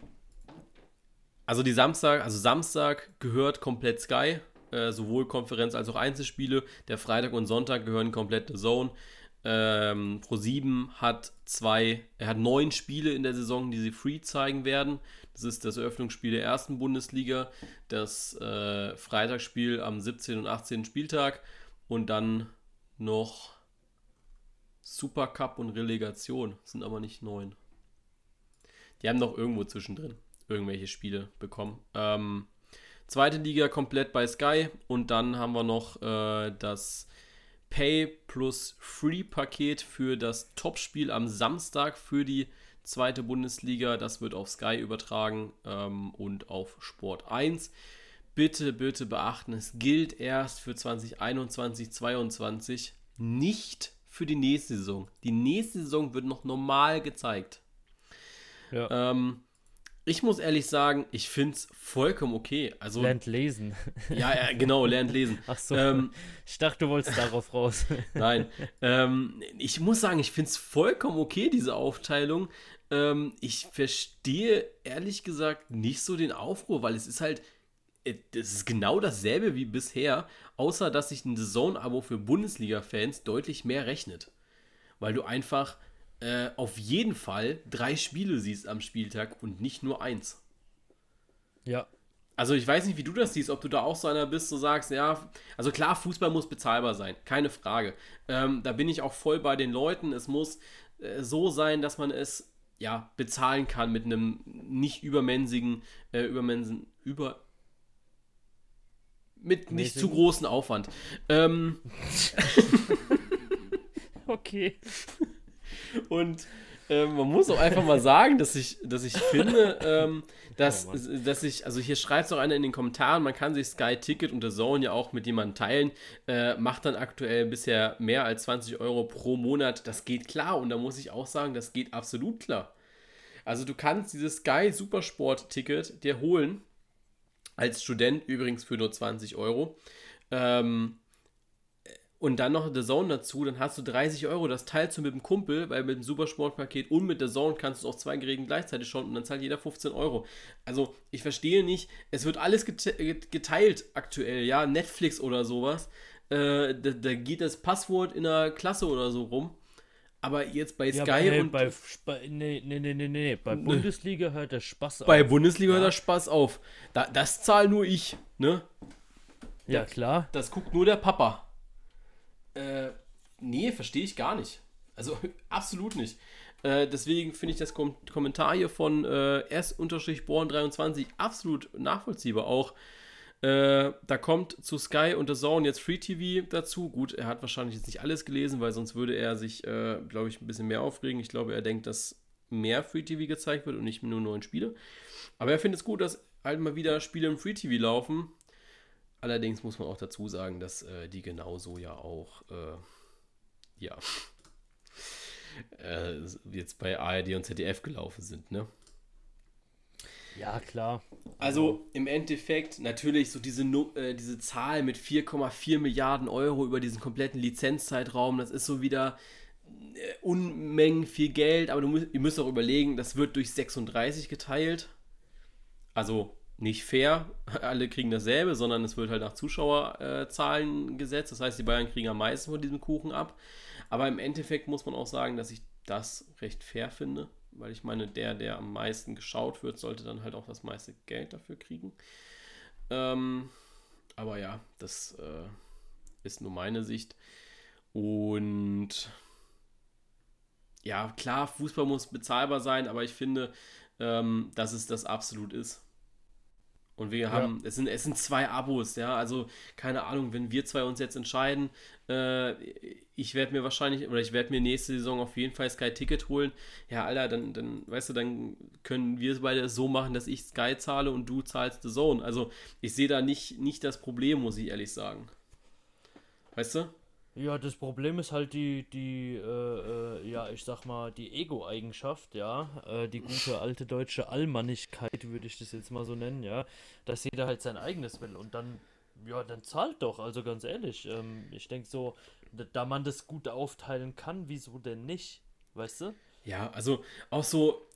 also die Samstag, also Samstag gehört komplett Sky, äh, sowohl Konferenz als auch Einzelspiele. Der Freitag und Sonntag gehören komplett The Zone. Ähm, Pro7 hat zwei, er hat neun Spiele in der Saison, die sie free zeigen werden. Das ist das Eröffnungsspiel der ersten Bundesliga, das äh, Freitagsspiel am 17. und 18. Spieltag und dann noch Supercup und Relegation. Das sind aber nicht neun. Die haben noch irgendwo zwischendrin irgendwelche Spiele bekommen. Ähm, zweite Liga komplett bei Sky und dann haben wir noch äh, das Pay plus Free Paket für das Topspiel am Samstag für die zweite Bundesliga. Das wird auf Sky übertragen ähm, und auf Sport 1. Bitte, bitte beachten, es gilt erst für 2021, 2022, nicht für die nächste Saison. Die nächste Saison wird noch normal gezeigt. Ja. Ähm, ich muss ehrlich sagen, ich finde es vollkommen okay. Also, Lernt lesen. ja, ja, genau, lernt lesen. Ach so. Ähm, ich dachte, du wolltest darauf raus. Nein. ähm, ich muss sagen, ich finde es vollkommen okay, diese Aufteilung. Ähm, ich verstehe ehrlich gesagt nicht so den Aufruhr, weil es ist halt, äh, das ist genau dasselbe wie bisher, außer dass sich ein Zone-Abo für Bundesliga-Fans deutlich mehr rechnet. Weil du einfach äh, auf jeden Fall drei Spiele siehst am Spieltag und nicht nur eins. ja. Also ich weiß nicht, wie du das siehst, ob du da auch so einer bist, so sagst, ja, also klar, Fußball muss bezahlbar sein, keine Frage. Ähm, da bin ich auch voll bei den Leuten. Es muss äh, so sein, dass man es ja bezahlen kann mit einem nicht übermensigen, äh, übermensen, über mit nicht zu Mäßigen? großen Aufwand. Ähm, Okay. Und ähm, man muss auch einfach mal sagen, dass ich, dass ich finde, ähm, dass, Oh dass ich, also hier schreibt es auch einer in den Kommentaren, man kann sich Sky Ticket und The Zone ja auch mit jemandem teilen, äh, macht dann aktuell bisher mehr als 20 Euro pro Monat. Das geht klar und da muss ich auch sagen, das geht absolut klar. Also du kannst dieses Sky Supersport Ticket dir holen, als Student übrigens für nur 20 Euro. Ähm, und dann noch The Zone dazu, dann hast du 30 Euro, das teilst du mit dem Kumpel, weil mit dem Supersportpaket und mit The Zone kannst du auf zwei Geräten gleichzeitig schauen und dann zahlt jeder 15 Euro. Also ich verstehe nicht, es wird alles geteilt aktuell, ja, Netflix oder sowas. Äh, da, da, geht das Passwort in der Klasse oder so rum. Aber jetzt bei Sky ja, bei, und. Bei, bei, nee, nee, nee, nee, nee. Bei Bundesliga hört der Spaß auf. Bei Bundesliga ja. hört der Spaß auf. Da, das zahl nur ich, ne? Ja, klar. Das guckt nur der Papa. Äh, nee, verstehe ich gar nicht. Also absolut nicht. Äh, deswegen finde ich das Kom Kommentar hier von äh, S-Born23 absolut nachvollziehbar. Auch äh, da kommt zu Sky und The Zone jetzt Free TV dazu. Gut, er hat wahrscheinlich jetzt nicht alles gelesen, weil sonst würde er sich, äh, glaube ich, ein bisschen mehr aufregen. Ich glaube, er denkt, dass mehr Free TV gezeigt wird und nicht nur neuen Spiele. Aber er findet es gut, dass halt mal wieder Spiele im Free TV laufen. Allerdings muss man auch dazu sagen, dass äh, die genauso ja auch, äh, ja, äh, jetzt bei ARD und ZDF gelaufen sind, ne? Ja, klar. Also im Endeffekt natürlich so diese, äh, diese Zahl mit 4,4 Milliarden Euro über diesen kompletten Lizenzzeitraum, das ist so wieder äh, Unmengen viel Geld, aber du ihr müsst auch überlegen, das wird durch 36 geteilt. Also nicht fair, alle kriegen dasselbe, sondern es wird halt nach Zuschauerzahlen äh, gesetzt. Das heißt, die Bayern kriegen am meisten von diesem Kuchen ab. Aber im Endeffekt muss man auch sagen, dass ich das recht fair finde, weil ich meine, der, der am meisten geschaut wird, sollte dann halt auch das meiste Geld dafür kriegen. Ähm, aber ja, das äh, ist nur meine Sicht. Und ja, klar, Fußball muss bezahlbar sein, aber ich finde, ähm, dass es das absolut ist. Und wir haben, es, sind, es sind zwei Abos, ja. Also, keine Ahnung, wenn wir zwei uns jetzt entscheiden, äh, ich werde mir wahrscheinlich, oder ich werde mir nächste Saison auf jeden Fall Sky Ticket holen. Ja, Alter, dann, dann, weißt du, dann können wir es beide so machen, dass ich Sky zahle und du zahlst The Zone. Also, ich sehe da nicht, nicht das Problem, muss ich ehrlich sagen. Weißt du? Ja, das Problem ist halt die, die, äh, äh, ja, ich sag mal, die Ego-Eigenschaft, ja, äh, die gute alte deutsche Allmannigkeit, würde ich das jetzt mal so nennen, ja, dass jeder halt sein eigenes will und dann, ja, dann zahlt doch, also ganz ehrlich, ähm, ich denke so, da, da man das gut aufteilen kann, wieso denn nicht, weißt du? Ja, also auch so,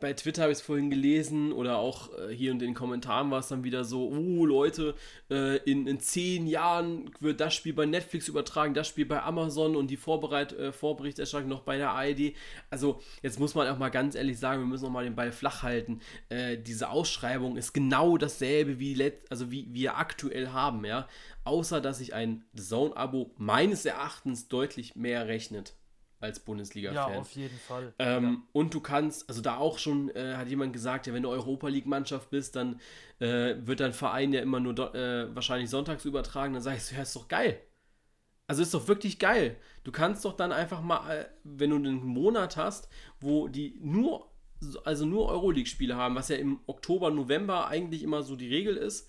bei Twitter habe ich es vorhin gelesen oder auch äh, hier in den Kommentaren war es dann wieder so, oh Leute, äh, in, in zehn Jahren wird das Spiel bei Netflix übertragen, das Spiel bei Amazon und die Vorbereit äh, Vorberichterstattung noch bei der ARD. Also jetzt muss man auch mal ganz ehrlich sagen, wir müssen auch mal den Ball flach halten. Äh, diese Ausschreibung ist genau dasselbe, wie, let also wie wir aktuell haben, ja. Außer, dass sich ein Zone-Abo meines Erachtens deutlich mehr rechnet als Bundesliga-Fan. Ja, auf jeden Fall. Ähm, ja. Und du kannst, also da auch schon, äh, hat jemand gesagt, ja, wenn du Europa League-Mannschaft bist, dann äh, wird dein Verein ja immer nur äh, wahrscheinlich sonntags übertragen. Dann sagst du, ja, ist doch geil. Also ist doch wirklich geil. Du kannst doch dann einfach mal, äh, wenn du einen Monat hast, wo die nur, also nur Euroleague-Spiele haben, was ja im Oktober, November eigentlich immer so die Regel ist,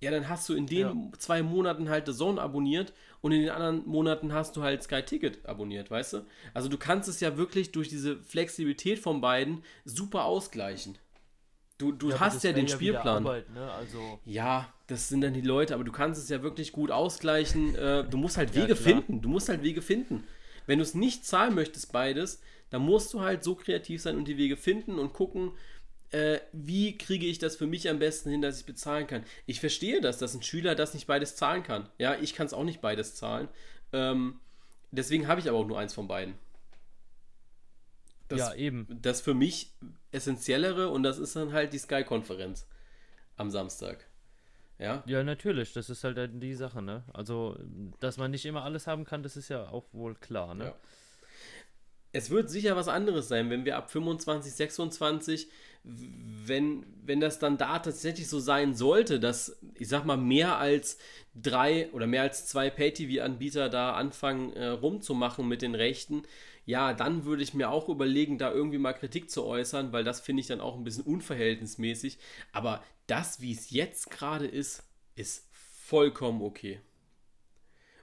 ja, dann hast du in den ja. zwei Monaten halt The Zone abonniert und in den anderen Monaten hast du halt Sky Ticket abonniert, weißt du? Also du kannst es ja wirklich durch diese Flexibilität von beiden super ausgleichen. Du, du ja, hast ja den ja Spielplan. Arbeit, ne? also ja, das sind dann die Leute, aber du kannst es ja wirklich gut ausgleichen. Äh, du musst halt Wege finden. Du musst halt Wege finden. Wenn du es nicht zahlen möchtest, beides, dann musst du halt so kreativ sein und die Wege finden und gucken, äh, wie kriege ich das für mich am besten hin, dass ich bezahlen kann. Ich verstehe das, dass ein Schüler das nicht beides zahlen kann. Ja, ich kann es auch nicht beides zahlen. Ähm, deswegen habe ich aber auch nur eins von beiden. Das, ja, eben. Das für mich essentiellere und das ist dann halt die Sky-Konferenz am Samstag. Ja? Ja, natürlich. Das ist halt die Sache, ne? Also, dass man nicht immer alles haben kann, das ist ja auch wohl klar, ne? Ja. Es wird sicher was anderes sein, wenn wir ab 25, 26 wenn, wenn das dann da tatsächlich so sein sollte, dass, ich sag mal, mehr als drei oder mehr als zwei Pay-TV-Anbieter da anfangen äh, rumzumachen mit den Rechten, ja, dann würde ich mir auch überlegen, da irgendwie mal Kritik zu äußern, weil das finde ich dann auch ein bisschen unverhältnismäßig. Aber das, wie es jetzt gerade ist, ist vollkommen okay.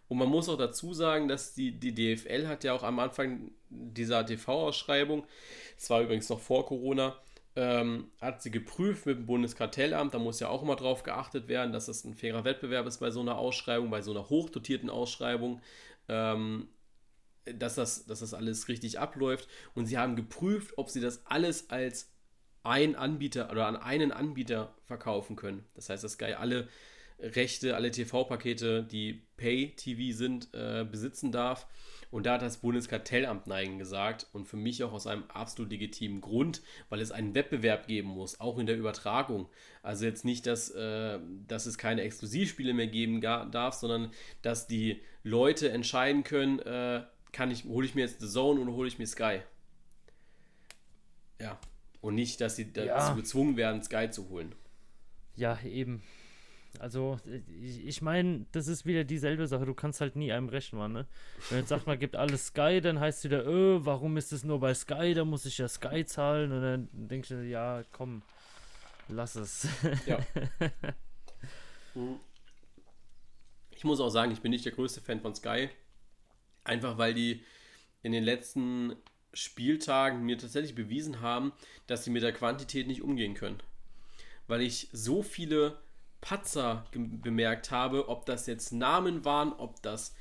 Und man muss auch dazu sagen, dass die, die DFL hat ja auch am Anfang dieser TV-Ausschreibung, es war übrigens noch vor Corona, ähm, hat sie geprüft mit dem Bundeskartellamt. Da muss ja auch immer drauf geachtet werden, dass das ein fairer Wettbewerb ist bei so einer Ausschreibung, bei so einer hochdotierten Ausschreibung. Ähm, dass das, dass das alles richtig abläuft. Und sie haben geprüft, ob sie das alles als ein Anbieter oder an einen Anbieter verkaufen können. Das heißt, dass Sky alle Rechte, alle TV-Pakete, die Pay-TV sind, äh, besitzen darf. Und da hat das Bundeskartellamt Nein gesagt und für mich auch aus einem absolut legitimen Grund, weil es einen Wettbewerb geben muss, auch in der Übertragung. Also jetzt nicht, dass, äh, dass es keine Exklusivspiele mehr geben darf, sondern dass die Leute entscheiden können, äh, kann ich, hole ich mir jetzt The Zone oder hole ich mir Sky. Ja. Und nicht, dass sie dazu ja. gezwungen werden, Sky zu holen. Ja, eben. Also, ich, ich meine, das ist wieder dieselbe Sache. Du kannst halt nie einem recht machen, ne? Wenn jetzt sagt man, gibt alles Sky, dann heißt es wieder, öh, warum ist es nur bei Sky? Da muss ich ja Sky zahlen. Und dann denkst du, ja, komm, lass es. Ja. ich muss auch sagen, ich bin nicht der größte Fan von Sky. Einfach weil die in den letzten Spieltagen mir tatsächlich bewiesen haben, dass sie mit der Quantität nicht umgehen können. Weil ich so viele Patzer bemerkt habe, ob das jetzt Namen waren, ob das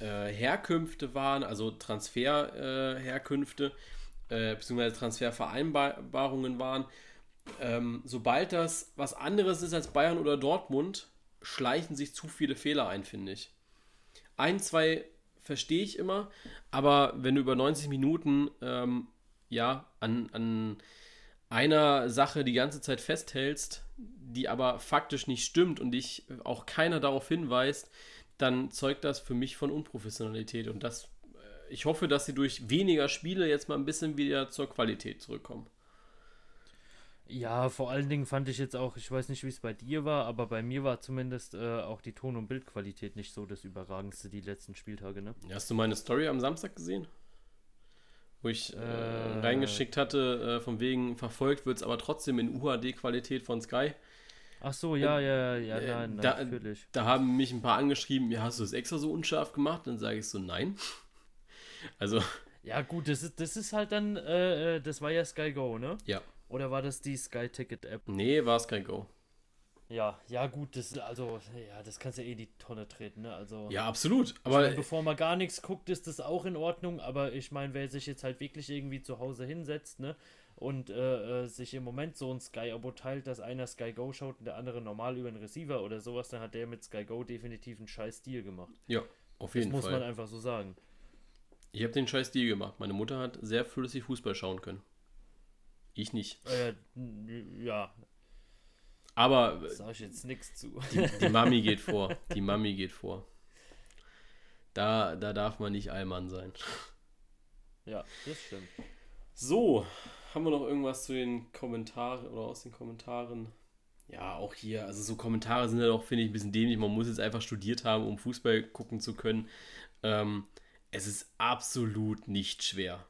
äh, Herkünfte waren, also Transferherkünfte, äh, äh, beziehungsweise Transfervereinbarungen waren. Ähm, sobald das was anderes ist als Bayern oder Dortmund, schleichen sich zu viele Fehler ein, finde ich. Ein, zwei verstehe ich immer, aber wenn du über 90 Minuten ähm, ja an, an einer Sache die ganze Zeit festhältst, die aber faktisch nicht stimmt und dich auch keiner darauf hinweist, dann zeugt das für mich von Unprofessionalität und das äh, ich hoffe, dass sie durch weniger Spiele jetzt mal ein bisschen wieder zur Qualität zurückkommen. Ja, vor allen Dingen fand ich jetzt auch, ich weiß nicht, wie es bei dir war, aber bei mir war zumindest äh, auch die Ton- und Bildqualität nicht so das Überragendste die letzten Spieltage, ne? Hast du meine Story am Samstag gesehen? Wo ich äh, äh, reingeschickt hatte, äh, von wegen verfolgt wird es aber trotzdem in UHD-Qualität von Sky. Ach so, ja, ja, ja, ja, nein, da, natürlich. Da haben mich ein paar angeschrieben, ja, hast du das extra so unscharf gemacht? Dann sage ich so, nein. Also. Ja, gut, das ist, das ist halt dann, äh, das war ja Sky Go, ne? Ja. Oder war das die Sky Ticket App? Nee, war Sky Go. Ja, ja gut, das also ja, das kannst du ja eh die Tonne treten, ne? Also Ja, absolut, aber meine, bevor man gar nichts guckt, ist das auch in Ordnung, aber ich meine, wer sich jetzt halt wirklich irgendwie zu Hause hinsetzt, ne? Und äh, äh, sich im Moment so ein Sky-Abo teilt, dass einer Sky Go schaut und der andere normal über einen Receiver oder sowas, dann hat der mit Sky Go definitiv einen scheiß Deal gemacht. Ja, auf jeden das Fall. muss man einfach so sagen. Ich habe den scheiß Deal gemacht. Meine Mutter hat sehr flüssig Fußball schauen können. Ich nicht. Äh, ja. Aber. Sag ich jetzt nichts zu. Die, die Mami geht vor. Die Mami geht vor. Da, da darf man nicht Allmann sein. Ja, das stimmt. So, haben wir noch irgendwas zu den Kommentaren oder aus den Kommentaren? Ja, auch hier, also so Kommentare sind ja doch, finde ich, ein bisschen dämlich. Man muss jetzt einfach studiert haben, um Fußball gucken zu können. Ähm, es ist absolut nicht schwer.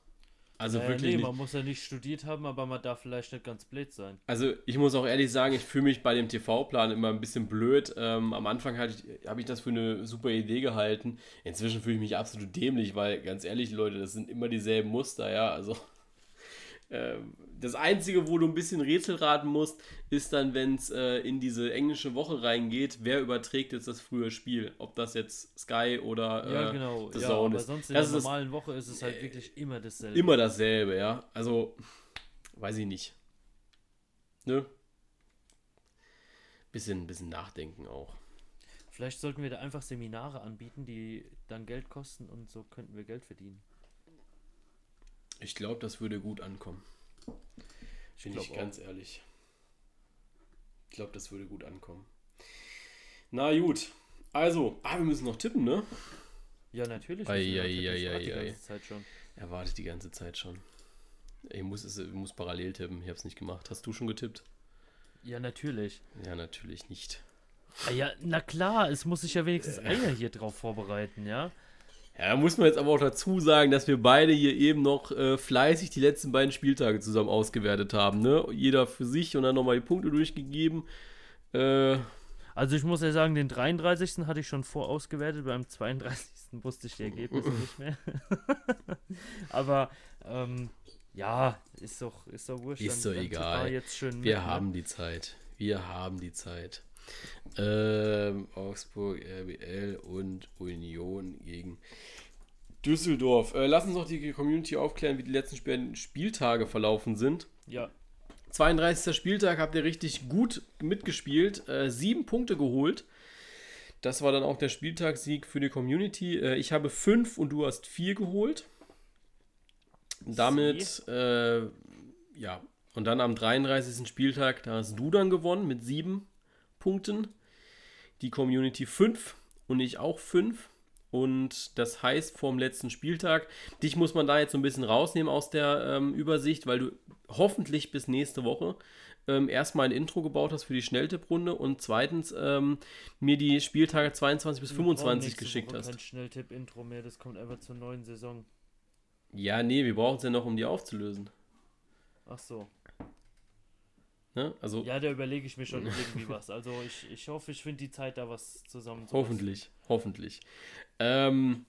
Also naja, wirklich. Nee, nicht. man muss ja nicht studiert haben, aber man darf vielleicht nicht ganz blöd sein. Also ich muss auch ehrlich sagen, ich fühle mich bei dem TV-Plan immer ein bisschen blöd. Ähm, am Anfang habe ich, das für eine super Idee gehalten. Inzwischen fühle ich mich absolut dämlich, weil ganz ehrlich, Leute, das sind immer dieselben Muster, ja. Also das Einzige, wo du ein bisschen Rätsel raten musst, ist dann, wenn es äh, in diese englische Woche reingeht, wer überträgt jetzt das frühe Spiel? Ob das jetzt Sky oder äh, ja, genau. The ja, Zone aber ist. sonst in das der normalen Woche ist es halt äh, wirklich immer dasselbe. Immer dasselbe, ja. Also, weiß ich nicht. Ne? Bisschen, bisschen nachdenken auch. Vielleicht sollten wir da einfach Seminare anbieten, die dann Geld kosten und so könnten wir Geld verdienen. Ich glaube, das würde gut ankommen. Finde ich, ich ganz auch. ehrlich. Ich glaube, das würde gut ankommen. Na gut. Also, ah, wir müssen noch tippen, ne? Ja, natürlich. Ei, ei, ei, ei, die ganze Zeit schon. Er wartet die ganze Zeit schon. Ich muss, es, ich muss parallel tippen. Ich habe es nicht gemacht. Hast du schon getippt? Ja, natürlich. Ja, natürlich nicht. Ah, ja, na klar, es muss sich ja wenigstens einer hier drauf vorbereiten, ja? Ja, da muss man jetzt aber auch dazu sagen, dass wir beide hier eben noch äh, fleißig die letzten beiden Spieltage zusammen ausgewertet haben. Ne? Jeder für sich und dann nochmal die Punkte durchgegeben. Äh, also ich muss ja sagen, den 33. hatte ich schon vorausgewertet, beim 32. wusste ich die Ergebnisse nicht mehr. aber ähm, Ja, ist doch, ist doch wurscht. Ist doch egal. schön Wir mit, ne? haben die Zeit. Wir haben die Zeit. Ähm, Augsburg, RBL und Union gegen Düsseldorf. Äh, lass uns noch die Community aufklären, wie die letzten Sp- Spieltage verlaufen sind. Ja, 32. Spieltag habt ihr richtig gut mitgespielt, äh, sieben Punkte geholt. Das war dann auch der Spieltagssieg für die Community. Äh, ich habe fünf und du hast vier geholt. Damit, äh, ja, und dann am 33. Spieltag, da hast du dann gewonnen mit sieben Punkten. Die Community fünf und ich auch fünf. Und das heißt, vorm letzten Spieltag, dich muss man da jetzt so ein bisschen rausnehmen aus der ähm, Übersicht, weil du hoffentlich bis nächste Woche ähm, erstmal ein Intro gebaut hast für die Schnelltipprunde und zweitens ähm, mir die Spieltage 22 bis wir brauchen 25 nächste geschickt Woche hast. Kein Schnelltipp-Intro mehr, das kommt einfach zur neuen Saison. Ja, nee, wir brauchen es ja noch, um die aufzulösen. Ach so. Ne? Also Ja, da überlege ich mir schon irgendwie was. Also ich, ich hoffe, ich finde die Zeit, da was zusammen zu hoffentlich, hoffentlich. Ähm,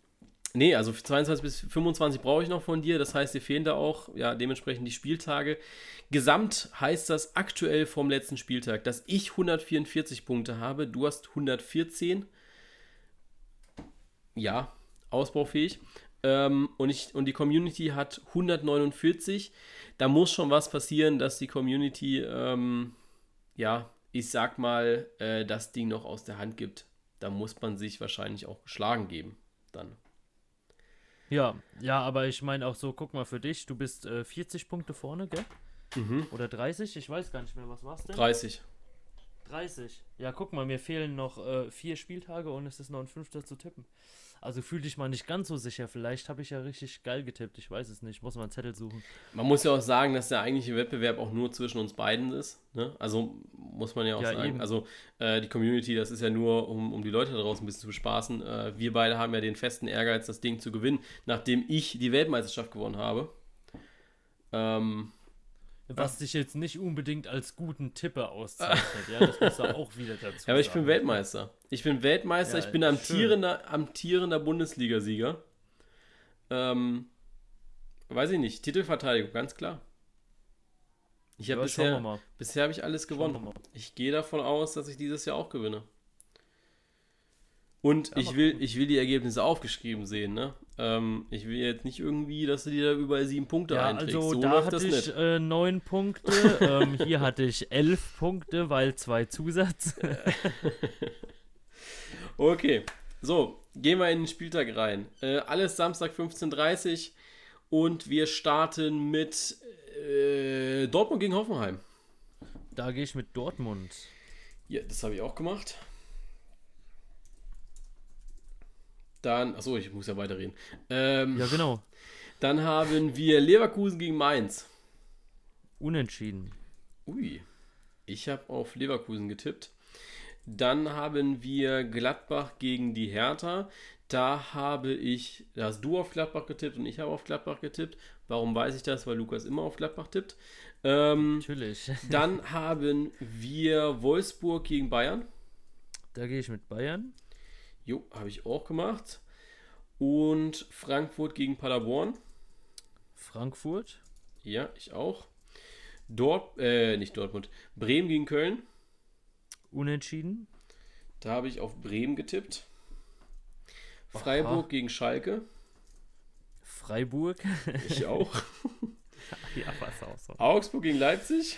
nee, also für 22 bis 25 brauche ich noch von dir. Das heißt, dir fehlen da auch ja dementsprechend die Spieltage. Gesamt heißt das aktuell vom letzten Spieltag, dass ich 144 Punkte habe, du hast 114. Ja, ausbaufähig. Ähm, und, ich, und die Community hat 149. Da muss schon was passieren, dass die Community, ähm, ja, ich sag mal, äh, das Ding noch aus der Hand gibt. Da muss man sich wahrscheinlich auch geschlagen geben. Dann. Ja, ja, aber ich meine auch so, guck mal für dich, du bist äh, 40 Punkte vorne, gell? Mhm. Oder 30? Ich weiß gar nicht mehr, was war's denn? 30. 30. Ja, guck mal, mir fehlen noch äh, vier Spieltage und es ist noch ein fünfter zu tippen. Also fühl dich mal nicht ganz so sicher. Vielleicht habe ich ja richtig geil getippt. Ich weiß es nicht. Muss mal einen Zettel suchen. Man muss ja auch sagen, dass der eigentliche Wettbewerb auch nur zwischen uns beiden ist. Ne? Also muss man ja auch Ja, sagen. eben. Also äh, die Community, das ist ja nur, um, um die Leute da draußen ein bisschen zu bespaßen. Äh, wir beide haben ja den festen Ehrgeiz, das Ding zu gewinnen, nachdem ich die Weltmeisterschaft gewonnen habe. Ähm, Was dich jetzt nicht unbedingt als guten Tipper auszeichnet. ja, das muss er auch wieder dazu ja, aber ich bin. Weltmeister. Ich bin Weltmeister, Ja, ich bin schön. amtierender, amtierender Bundesligasieger. Ähm, weiß ich nicht, Titelverteidigung, ganz klar. Ich habe Ja, bisher, bisher habe ich alles gewonnen. Ich gehe davon aus, dass ich dieses Jahr auch gewinne. Und ich will, ich will die Ergebnisse aufgeschrieben sehen, ne? Ähm, ich will jetzt nicht irgendwie, dass du dir da überall sieben Punkte Ja, einträgst. also so da hatte ich äh, neun Punkte. ähm, hier hatte ich elf Punkte, weil zwei Zusatz. Okay, so, gehen wir in den Spieltag rein. Äh, alles Samstag 15.30 Uhr und wir starten mit äh, Dortmund gegen Hoffenheim. da gehe ich mit Dortmund. Ja, das habe ich auch gemacht. Dann, achso, ich muss ja weiterreden. Ähm, Ja, genau. Dann haben wir Leverkusen gegen Mainz. Unentschieden. Ui, ich habe auf Leverkusen getippt. Dann haben wir Gladbach gegen die Hertha. Da habe ich, da hast du auf Gladbach getippt und ich habe auf Gladbach getippt. Warum weiß ich das? Weil Lukas immer auf Gladbach tippt. Ähm, Natürlich. dann haben wir Wolfsburg gegen Bayern. Da gehe ich mit Bayern. Jo, habe ich auch gemacht. Und Frankfurt gegen Paderborn. Frankfurt. Ja, ich auch. Dort, äh, nicht Dortmund. Bremen gegen Köln. Unentschieden. Da habe ich auf Bremen getippt. Freiburg Aha. gegen Schalke. Freiburg. Ich auch. ja, was auch so. Augsburg gegen Leipzig.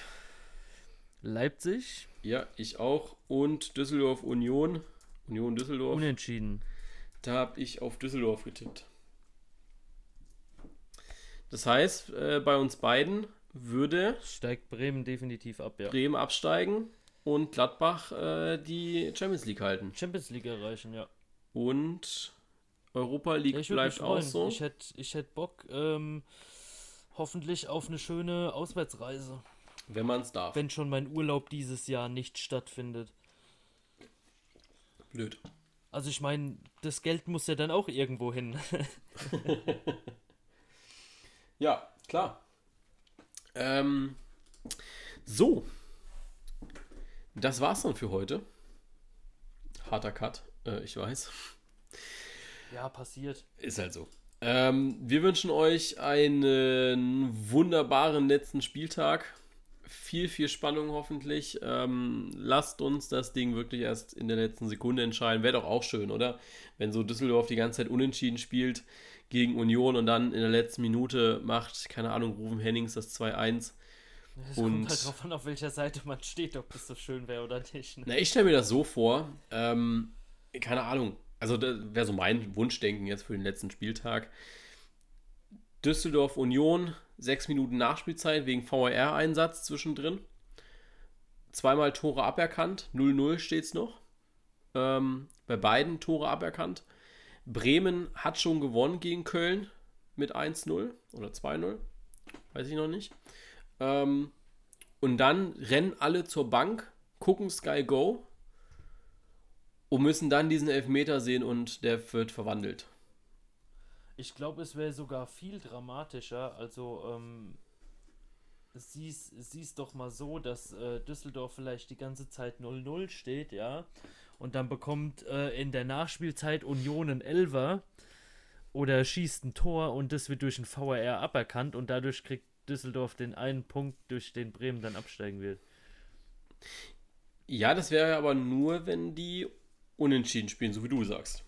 Leipzig. Ja, ich auch. Und Düsseldorf Union. Union Düsseldorf. Unentschieden. Da habe ich auf Düsseldorf getippt. Das heißt, äh, bei uns beiden würde Steigt Bremen definitiv ab, ja. Bremen absteigen und Gladbach äh, die Champions League halten. Champions League erreichen, ja. Und Europa League ja bleibt auch so. Ich hätte ich hätt Bock, ähm, hoffentlich auf eine schöne Auswärtsreise. wenn man es darf. Wenn schon mein Urlaub dieses Jahr nicht stattfindet. Blöd. Also ich meine, das Geld muss ja dann auch irgendwo hin. Ja, klar. Ähm, so. Das war's dann für heute. Harter Cut, äh, ich weiß. ja, passiert. Ist halt so. Ähm, wir wünschen euch einen wunderbaren letzten Spieltag. Viel, viel Spannung hoffentlich. Ähm, lasst uns das Ding wirklich erst in der letzten Sekunde entscheiden. Wäre doch auch schön, oder? Wenn so Düsseldorf die ganze Zeit unentschieden spielt gegen Union und dann in der letzten Minute macht, keine Ahnung, Rufen Hennings das 2-1. Es Und- kommt halt drauf an, auf welcher Seite man steht, ob das so schön wäre oder nicht. Ne? Na, ich stelle mir das so vor, ähm, keine Ahnung, also das wäre so mein Wunschdenken jetzt für den letzten Spieltag. Düsseldorf Union, sechs Minuten Nachspielzeit wegen VAR-Einsatz zwischendrin. Zweimal Tore aberkannt, 0-0 steht es noch. Ähm, bei beiden Tore aberkannt. Bremen hat schon gewonnen gegen Köln mit 1-0 oder 2-0, weiß ich noch nicht. Ähm, und dann rennen alle zur Bank, gucken Sky Go und müssen dann diesen Elfmeter sehen und der wird verwandelt. Ich glaube, es wäre sogar viel dramatischer. Also, ähm, sieh's, sieh's doch mal so, dass äh, Düsseldorf vielleicht die ganze Zeit 0-0 steht, ja. Und dann bekommt äh, in der Nachspielzeit Union einen Elfer oder schießt ein Tor und das wird durch ein VAR aberkannt und dadurch kriegt Düsseldorf den einen Punkt, durch den Bremen dann absteigen wird. Ja, das wäre aber nur, wenn die unentschieden spielen, so wie du sagst.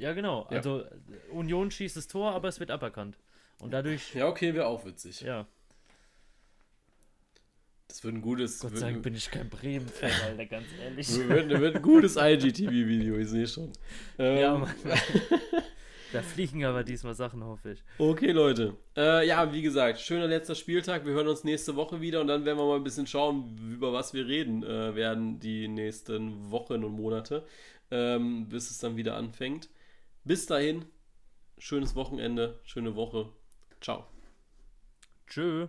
Ja, genau. Ja. Also, Union schießt das Tor, aber es wird aberkannt. Und dadurch, Ja, okay, wäre auch witzig. ja, Das wird ein gutes, Gott sei Dank bin ich kein Bremen-Fan, Alter, ganz ehrlich. wird, wird ein gutes IGTV-Video, ich sehe schon. Ähm, Ja, Mann. Da fliegen aber diesmal Sachen, hoffe ich. Okay, Leute. Äh, ja, wie gesagt, schöner letzter Spieltag. Wir hören uns nächste Woche wieder und dann werden wir mal ein bisschen schauen, über was wir reden äh, werden die nächsten Wochen und Monate, ähm, bis es dann wieder anfängt. Bis dahin, schönes Wochenende, schöne Woche. Ciao. Tschö.